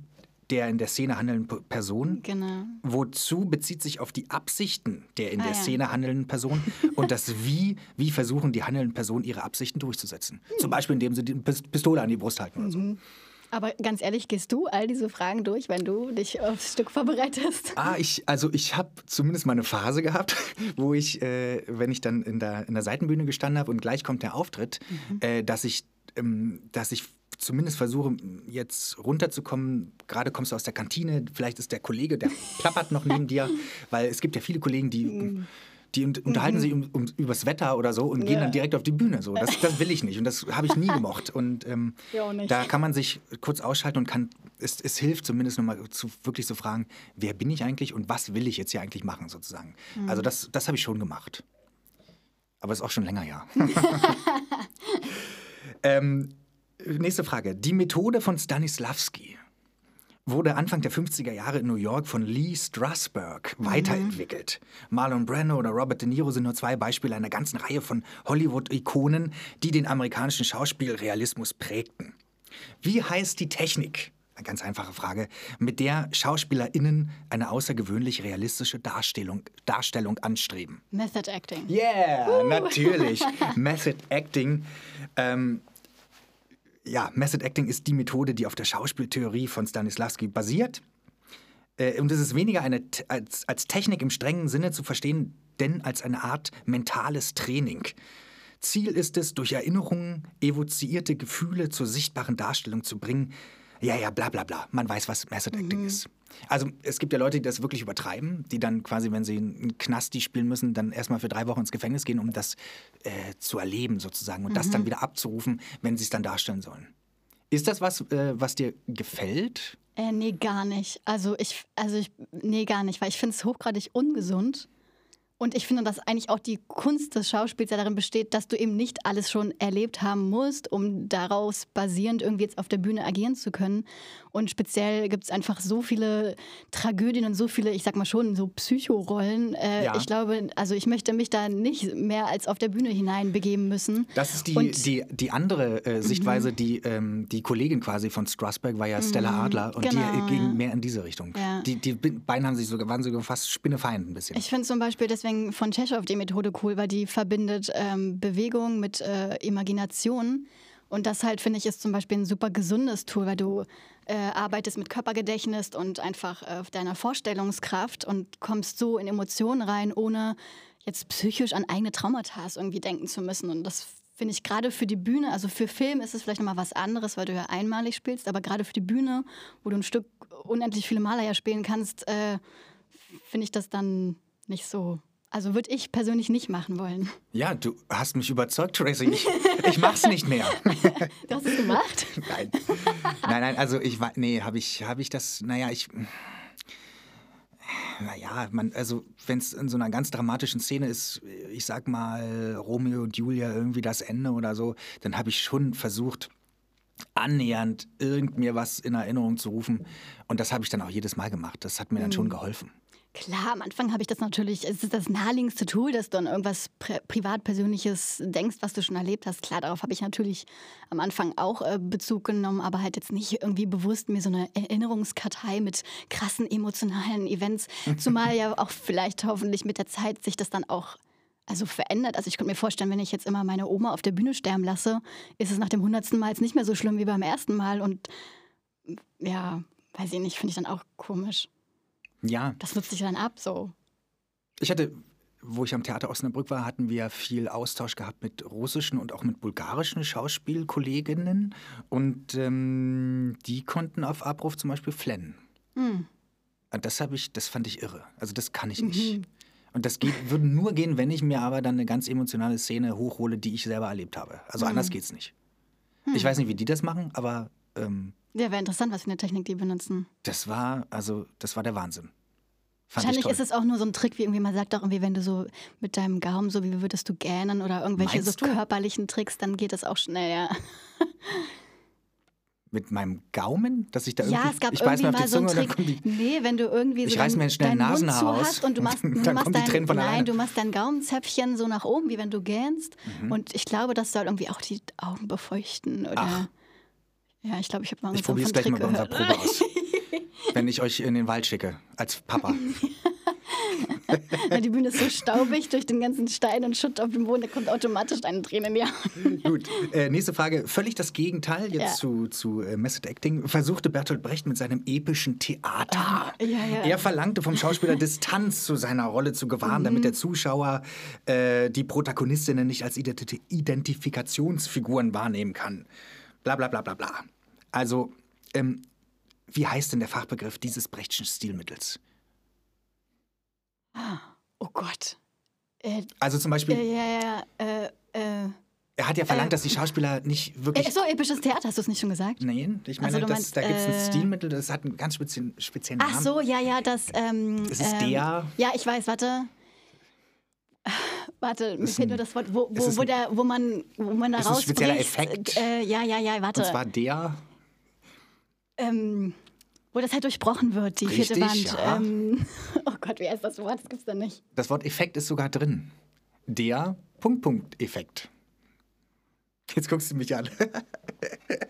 der in der Szene handelnden Person. Genau. Wozu bezieht sich auf die Absichten der in Ah, der ja. Szene handelnden Person und das Wie, wie versuchen die handelnden Personen ihre Absichten durchzusetzen. Hm. Zum Beispiel, indem sie die Pis- Pistole an die Brust halten oder so. Aber ganz ehrlich, gehst du all diese Fragen durch, wenn du dich aufs Stück vorbereitest? Ah, ich, also ich habe zumindest mal eine Phase gehabt, wo ich, äh, wenn ich dann in der, in der Seitenbühne gestanden habe und gleich kommt der Auftritt, äh, dass ich, ähm, dass ich zumindest versuche, jetzt runterzukommen. Gerade kommst du aus der Kantine, vielleicht ist der Kollege, der plappert noch neben dir, weil es gibt ja viele Kollegen, die Die un unterhalten Mhm. sich um, um, übers Wetter oder so und gehen Ja. dann direkt auf die Bühne. So. Das, das will ich nicht und das habe ich nie gemocht. Und ähm, da kann man sich kurz ausschalten und kann, es, es hilft zumindest nochmal zu, wirklich zu fragen, wer bin ich eigentlich und was will ich jetzt hier eigentlich machen sozusagen. Mhm. Also das, das habe ich schon gemacht. Aber ist auch schon länger ja. ähm, nächste Frage. Die Methode von Stanislavski wurde Anfang der 50er Jahre in New York von Lee Strasberg weiterentwickelt. Marlon Brando oder Robert De Niro sind nur zwei Beispiele einer ganzen Reihe von Hollywood-Ikonen, die den amerikanischen Schauspielrealismus prägten. Wie heißt die Technik? Eine ganz einfache Frage, mit der SchauspielerInnen eine außergewöhnlich realistische Darstellung, Darstellung anstreben. Method Acting. Yeah, natürlich. Method Acting. Ähm, ja, Method Acting ist die Methode, die auf der Schauspieltheorie von Stanislavski basiert. Äh, und es ist weniger eine, als, als Technik im strengen Sinne zu verstehen, denn als eine Art mentales Training. Ziel ist es, durch Erinnerungen evozierte Gefühle zur sichtbaren Darstellung zu bringen. Ja, ja, bla bla bla. Man weiß, was Method Acting ist. Also es gibt ja Leute, die das wirklich übertreiben, die dann quasi, wenn sie einen Knasti spielen müssen, dann erstmal für drei Wochen ins Gefängnis gehen, um das äh, zu erleben sozusagen und das dann wieder abzurufen, wenn sie es dann darstellen sollen. Ist das was, äh, was dir gefällt? Äh, nee, gar nicht. Also ich, also ich, nee, gar nicht, weil ich finde es hochgradig ungesund. Und ich finde, dass eigentlich auch die Kunst des Schauspiels ja darin besteht, dass du eben nicht alles schon erlebt haben musst, um daraus basierend irgendwie jetzt auf der Bühne agieren zu können. Und speziell gibt es einfach so viele Tragödien und so viele, ich sag mal schon, so Psychorollen. Äh, Ja. Ich glaube, also ich möchte mich da nicht mehr als auf der Bühne hineinbegeben müssen. Das ist die, Und- Mhm. die, die andere äh, Sichtweise, die ähm, die Kollegin quasi von Strasberg war ja Stella Adler und die Genau, äh, ging ja. mehr in diese Richtung. Ja. Die, die beiden haben sich sogar, waren sogar fast Spinnefeind ein bisschen. Ich finde zum Beispiel deswegen von Tschechow die Methode cool, weil die verbindet ähm, Bewegung mit äh, Imagination. Und das halt, finde ich, ist zum Beispiel ein super gesundes Tool, weil du äh, arbeitest mit Körpergedächtnis und einfach äh, deiner Vorstellungskraft und kommst so in Emotionen rein, ohne jetzt psychisch an eigene Traumata irgendwie denken zu müssen. Und das finde ich gerade für die Bühne, also für Film ist es vielleicht nochmal was anderes, weil du ja einmalig spielst, aber gerade für die Bühne, wo du ein Stück unendlich viele Maler ja spielen kannst, äh, finde ich das dann nicht so. Also würde ich persönlich nicht machen wollen. ja, du hast mich überzeugt, Tracy. Ich, ich mach's nicht mehr. Du hast es gemacht? nein. nein, nein, also ich war, nee, habe ich, habe ich das, naja, ich, naja, man, also wenn es in so einer ganz dramatischen Szene ist, ich sag mal Romeo und Julia irgendwie das Ende oder so, dann habe ich schon versucht, annähernd irgend mir was in Erinnerung zu rufen. Und das habe ich dann auch jedes Mal gemacht. Das hat mir dann schon geholfen. Klar, am Anfang habe ich das natürlich, es ist das naheliegendste Tool, dass du an irgendwas pri privat Persönliches denkst, was du schon erlebt hast. Klar, darauf habe ich natürlich am Anfang auch äh, Bezug genommen, aber halt jetzt nicht irgendwie bewusst mir so eine Erinnerungskartei mit krassen emotionalen Events, zumal ja auch vielleicht hoffentlich mit der Zeit sich das dann auch also verändert. Also ich könnte mir vorstellen, wenn ich jetzt immer meine Oma auf der Bühne sterben lasse, ist es nach dem hundertsten Mal jetzt nicht mehr so schlimm wie beim ersten Mal und ja, weiß ich nicht, finde ich dann auch komisch. Ja, Das nutzt sich dann ab, so. ich hatte, wo ich am Theater Osnabrück war, hatten wir viel Austausch gehabt mit russischen und auch mit bulgarischen Schauspielkolleginnen. Und ähm, die konnten auf Abruf zum Beispiel flennen. Hm. Und Das habe ich, das fand ich irre. Also das kann ich nicht. Und das geht, würde nur gehen, wenn ich mir aber dann eine ganz emotionale Szene hochhole, die ich selber erlebt habe. Also anders geht's nicht. Ich weiß nicht, wie die das machen, aber ähm, Ja, wäre interessant, was für eine Technik die benutzen. das war, also das war der Wahnsinn. Fand ich Wahrscheinlich ist es auch nur so ein Trick, wie irgendwie man sagt auch irgendwie, wenn du so mit deinem Gaumen, so wie würdest du gähnen oder irgendwelche so Meinst du? körperlichen Tricks, dann geht das auch schnell, ja. Mit meinem Gaumen, dass ich da irgendwie, Ja, es gab ich irgendwie mal so einen und Trick. die, Nee, wenn du irgendwie Ich so reiß mir schnell ein deinen Mund Nasenhaar zu aus. hast und du machst, du Dann machst dein, nein, du machst dein Gaumenzäpfchen so nach oben, wie wenn du gähnst. Mhm. Und ich glaube, das soll irgendwie auch die Augen befeuchten oder. Ach. Ja, ich glaube, ich habe mal Ich probiere es gleich mal bei Trick unserer. Probe aus. Wenn ich euch in den Wald schicke, als Papa. Die Bühne ist so staubig durch den ganzen Stein und Schutt auf dem Boden, da kommt automatisch eine Träne in die Augen. Gut, äh, nächste Frage. Völlig das Gegenteil jetzt Ja. zu, zu äh, Method Acting. Versuchte Bertolt Brecht mit seinem epischen Theater. Ah, ja, ja. Er verlangte vom Schauspieler Distanz zu seiner Rolle zu gewahren, Mhm. damit der Zuschauer äh, die Protagonistinnen nicht als Identi Identifikationsfiguren wahrnehmen kann. Bla bla bla bla bla. Also, ähm, wie heißt denn der Fachbegriff dieses Brechtschen Stilmittels? Oh Gott. Äh, Also zum Beispiel, äh, ja, ja, äh, äh, er hat ja verlangt, äh, dass die Schauspieler nicht wirklich. äh, so episches Theater, hast du es nicht schon gesagt? Nein, ich meine, Also das, meinst, da gibt es ein äh, Stilmittel, das hat einen ganz speziellen, speziellen Ach Namen. so, ja, ja, das. Ähm, Es ist ähm, der- Ja, ich weiß, warte. Warte, mir fehlt nur das Wort, wo, wo, wo, der, wo man, wo man da ist ein spezieller. Effekt. Äh, ja, ja, ja, warte. Und zwar der. ähm, wo das halt durchbrochen wird, die vierte Richtig, Wand. ja. Ähm, oh Gott, wie heißt das Wort? Das gibt's da nicht. Das Wort Effekt ist sogar drin. Der Punkt-Punkt-Effekt. Jetzt guckst du mich an.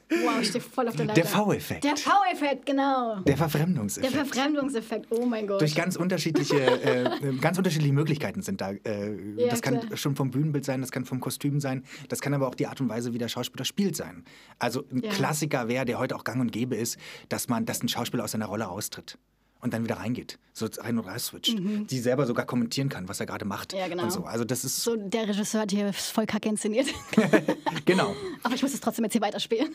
Wow, ich stehe voll auf der Leiter. Der V-Effekt. Der V-Effekt, genau. Der Der Verfremdungseffekt. Verfremdungseffekt, oh mein Gott. Durch ganz unterschiedliche, äh, ganz unterschiedliche Möglichkeiten sind da. Äh, Ja, das kann klar. schon vom Bühnenbild sein, das kann vom Kostüm sein, das kann aber auch die Art und Weise, wie der Schauspieler spielt, sein. Also ein Ja. Klassiker wäre, der heute auch gang und gäbe ist, dass man, dass ein Schauspieler aus seiner Rolle raustritt und dann wieder reingeht, so rein und raus switcht, die selber sogar kommentieren kann, was er gerade macht Mhm. Ja, genau. und so. Also das ist so, der Regisseur hat hier voll kacke inszeniert. genau. Aber ich muss es trotzdem jetzt hier weiterspielen.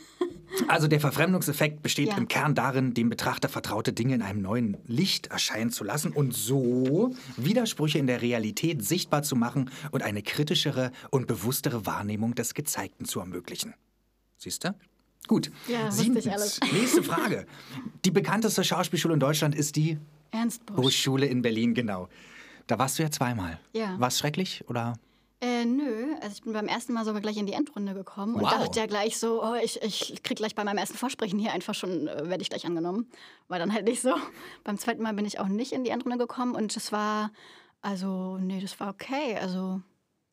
Also der Verfremdungseffekt besteht Ja. im Kern darin, dem Betrachter vertraute Dinge in einem neuen Licht erscheinen zu lassen und so Widersprüche in der Realität sichtbar zu machen und eine kritischere und bewusstere Wahrnehmung des Gezeigten zu ermöglichen. Siehst du? Gut. Ja, wusste ich Siebtens. alles. Nächste Frage. Die bekannteste Schauspielschule in Deutschland ist die Ernst Busch. Buschschule in Berlin, genau. Da warst du ja zweimal. Ja. War es schrecklich oder? Äh, nö, also ich bin beim ersten Mal sogar gleich in die Endrunde gekommen und Wow. dachte ja gleich so, oh, ich, ich krieg gleich bei meinem ersten Vorsprechen hier einfach schon, äh, werde ich gleich angenommen. War dann halt nicht so. Beim zweiten Mal bin ich auch nicht in die Endrunde gekommen und das war, also, nee, das war okay. Also,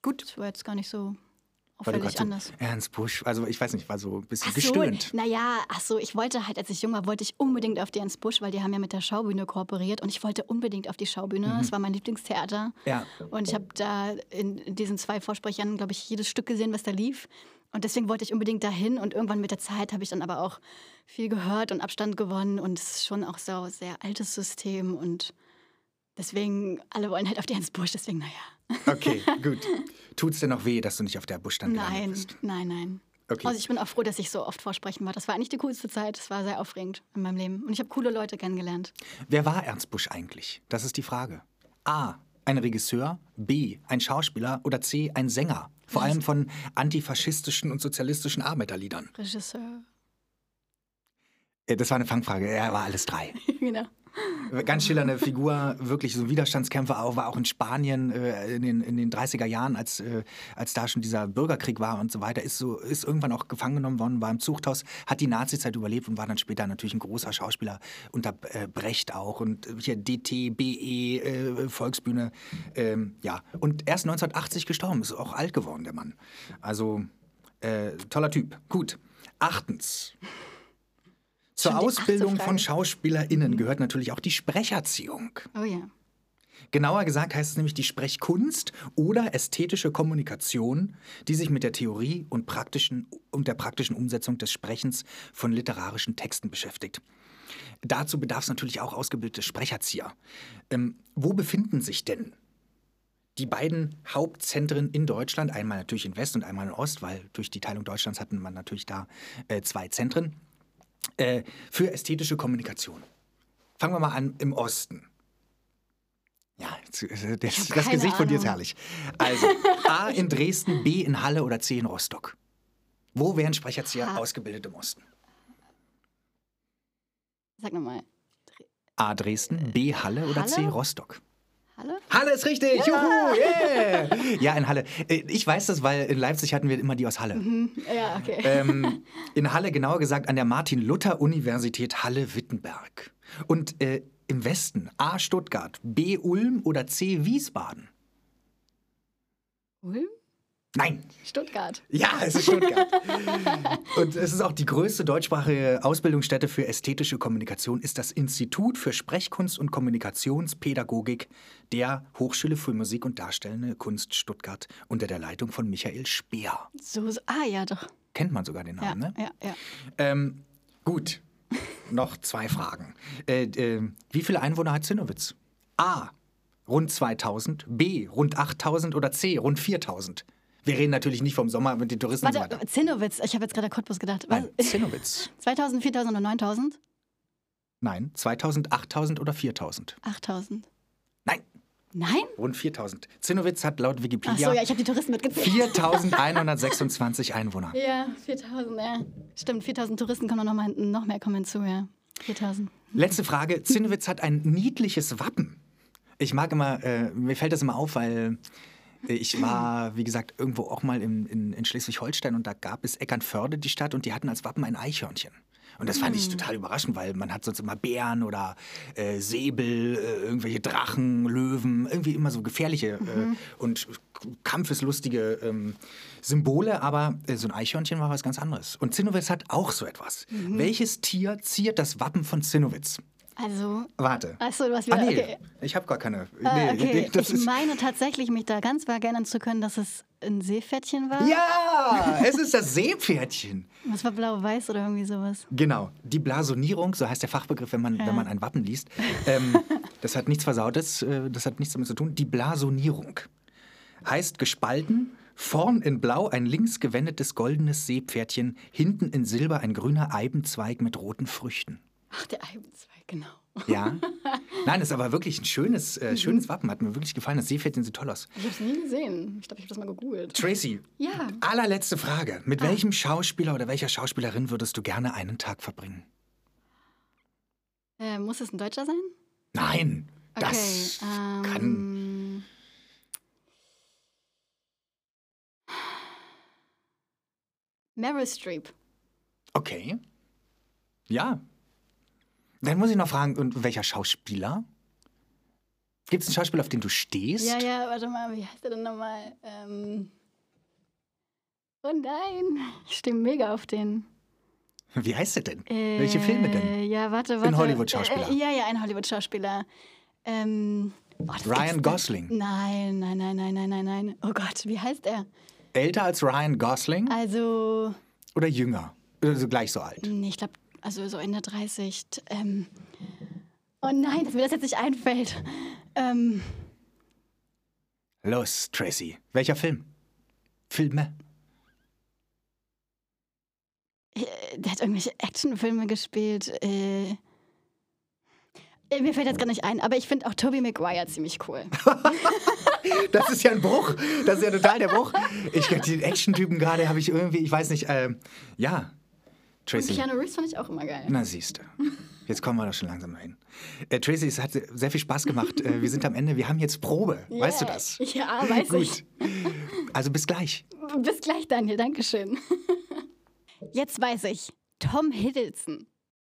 Gut. das war jetzt gar nicht so Weil du gerade anders. so Ernst Busch, also ich weiß nicht, war so ein bisschen Ach so, gestöhnt. naja, ach so, ich wollte halt, als ich jung war, wollte ich unbedingt auf die Ernst Busch, weil die haben ja mit der Schaubühne kooperiert und ich wollte unbedingt auf die Schaubühne. Das war mein Lieblingstheater. Mhm. Ja. Und ich habe da in diesen zwei Vorsprechern, glaube ich, jedes Stück gesehen, was da lief. Und deswegen wollte ich unbedingt dahin. Und irgendwann mit der Zeit habe ich dann aber auch viel gehört und Abstand gewonnen. Und es ist schon auch so ein sehr altes System. Und deswegen, alle wollen halt auf die Ernst Busch. Deswegen, naja. Okay, gut. Tut's dir noch weh, dass du nicht auf der Buschstand Nein, bist? nein, nein. Okay. Also ich bin auch froh, dass ich so oft vorsprechen war. Das war eigentlich die coolste Zeit. Das war sehr aufregend in meinem Leben. Und ich habe coole Leute kennengelernt. Wer war Ernst Busch eigentlich? Das ist die Frage. A. Ein Regisseur, B. Ein Schauspieler oder C. Ein Sänger. Vor allem von antifaschistischen und sozialistischen Arbeiterliedern. Regisseur. Äh, Das war eine Fangfrage. Er war alles drei. genau. Ganz schillernde Figur, wirklich so ein Widerstandskämpfer, auch, war auch in Spanien äh, in, den, in den 30er Jahren, als, äh, als da schon dieser Bürgerkrieg war und so weiter, ist, so, ist irgendwann auch gefangen genommen worden, war im Zuchthaus, hat die Nazizeit überlebt und war dann später natürlich ein großer Schauspieler unter äh, Brecht auch und hier DT, BE, äh, Volksbühne. Ähm, ja, und erst 1980 gestorben, ist auch alt geworden, der Mann. Also, äh, toller Typ. Gut. Achtens. Zur Schon Ausbildung von SchauspielerInnen gehört natürlich auch die Sprecherziehung. Oh ja. Genauer gesagt heißt es nämlich die Sprechkunst oder ästhetische Kommunikation, die sich mit der Theorie und, praktischen, und der praktischen Umsetzung des Sprechens von literarischen Texten beschäftigt. Dazu bedarf es natürlich auch ausgebildete Sprecherzieher. Ähm, wo befinden sich denn die beiden Hauptzentren in Deutschland, einmal natürlich in West und einmal in Ost, weil durch die Teilung Deutschlands hatten man natürlich da äh, zwei Zentren, äh, für ästhetische Kommunikation. Fangen wir mal an im Osten. Ja, äh, das, das Gesicht von dir ist herrlich. Also, A in Dresden, B in Halle oder C in Rostock. Wo werden Sprecherzieher ausgebildet im Osten? Sag nochmal. A Dresden, B Halle oder C Halle? Rostock? Hallo? Halle ist richtig! Juhu! Yeah! Ja, in Halle. Äh, Ich weiß das, weil in Leipzig hatten wir immer die aus Halle. Ja, okay. ähm, in Halle, genauer gesagt an der Martin-Luther-Universität Halle-Wittenberg. Und äh, im Westen A. Stuttgart, B. Ulm oder C. Wiesbaden? Ulm? Nein, Stuttgart. ja, es ist Stuttgart. Und es ist auch die größte deutschsprachige Ausbildungsstätte für ästhetische Kommunikation, ist das Institut für Sprechkunst und Kommunikationspädagogik der Hochschule für Musik und Darstellende Kunst Stuttgart unter der Leitung von Michael Speer. So, ah ja, doch. Kennt man sogar den Ja, Namen, ne? ja, ja. Ähm, gut, noch zwei Fragen. Äh, äh, wie viele Einwohner hat Zinnowitz? A. Rund 2000, B. Rund 8000 oder C. Rund 4000? Wir reden natürlich nicht vom Sommer mit den Touristen und so Warte, weiter. Zinnowitz. Ich habe jetzt gerade Cottbus gedacht. Was? Nein, Zinnowitz. 2000, 4000 und 9000? Nein, 2000, 8000 oder 4000? 8000. Nein, Nein? Rund 4000. Zinnowitz hat laut Ach Wikipedia so, ja, ich habe die Touristen mitgezählt. 4126 Einwohner. Ja, 4000, ja. Stimmt, 4000 Touristen kommen noch, mal, noch mehr kommen hinzu, ja. 4000. Letzte Frage. Zinnowitz hat ein niedliches Wappen. Ich mag immer, äh, mir fällt das immer auf, weil ich war, wie gesagt, irgendwo auch mal in, in, in Schleswig-Holstein und da gab es Eckernförde, die Stadt, und die hatten als Wappen ein Eichhörnchen. Und das fand ich total überraschend, weil man hat sonst immer Bären oder äh, Säbel, äh, irgendwelche Drachen, Löwen, irgendwie immer so gefährliche äh, und kampfeslustige ähm, Symbole, aber äh, so ein Eichhörnchen war was ganz anderes. Und Zinnowitz hat auch so etwas. Welches Tier ziert das Wappen von Zinnowitz? Also, Warte. achso, du hast Ah, wieder, nee, okay. ich habe gar keine. Ah, nee, okay. das ich ist, meine tatsächlich, mich da ganz vage erinnern zu können, dass es ein Seepferdchen war. ja, es ist das Seepferdchen. Was war blau-weiß oder irgendwie sowas? Genau, die Blasonierung, so heißt der Fachbegriff, wenn man, wenn man ein Wappen liest. Ähm, das hat nichts Versautes, äh, das hat nichts damit zu tun. Die Blasonierung heißt gespalten, vorn in Blau ein links gewendetes goldenes Seepferdchen, hinten in Silber ein grüner Eibenzweig mit roten Früchten. Ach, der Eibenzweig, genau. Ja? Nein, das ist aber wirklich ein schönes, äh, schönes Wappen, hat mir wirklich gefallen. Das Seepferdchen sieht toll aus. Ich habe es nie gesehen. Ich glaube, ich habe das mal gegoogelt. Tracy, Ja. allerletzte Frage. Mit welchem Schauspieler oder welcher Schauspielerin würdest du gerne einen Tag verbringen? Äh, muss es ein Deutscher sein? Nein, das okay. Ähm, kann. Meryl Streep. Okay. Ja. Dann muss ich noch fragen, und welcher Schauspieler? Gibt es einen Schauspieler, auf den du stehst? Ja, ja, warte mal, wie heißt der denn nochmal? Ähm oh nein, ich stehe mega auf den. Wie heißt er denn? Welche Filme denn? Äh, Ja, warte, warte. Hollywood-Schauspieler. Äh, ja, ja, ein Hollywood-Schauspieler. Ähm, oh, Ryan. Gosling. Nein, nein, nein, nein, nein, nein, nein. Oh Gott, wie heißt er? Älter als Ryan Gosling Also, oder jünger? Also gleich so alt. nee, ich glaube, also so Ende 30. T- Ähm, oh nein, dass mir das jetzt nicht einfällt. Ähm, Los, Tracy. Welcher Film? Filme? äh, der hat irgendwelche Actionfilme gespielt. Äh, äh, mir fällt jetzt gar nicht ein, aber ich finde auch Tobey Maguire ziemlich cool. Das ist ja ein Bruch. Das ist ja total der Bruch. Ich den Action-Typen gerade habe ich irgendwie, ich weiß nicht, ähm, ja. Und Tracy. Keanu Reeves fand ich auch immer geil. Na, siehst du. Jetzt kommen wir doch schon langsam dahin. Äh, Tracy, es hat sehr viel Spaß gemacht. Äh, wir sind am Ende. Wir haben jetzt Probe. Weißt du Yeah. das? Ja, weiß ich. Gut. Also bis gleich. Bis gleich, Daniel. Dankeschön. Jetzt weiß ich. Tom Hiddleston.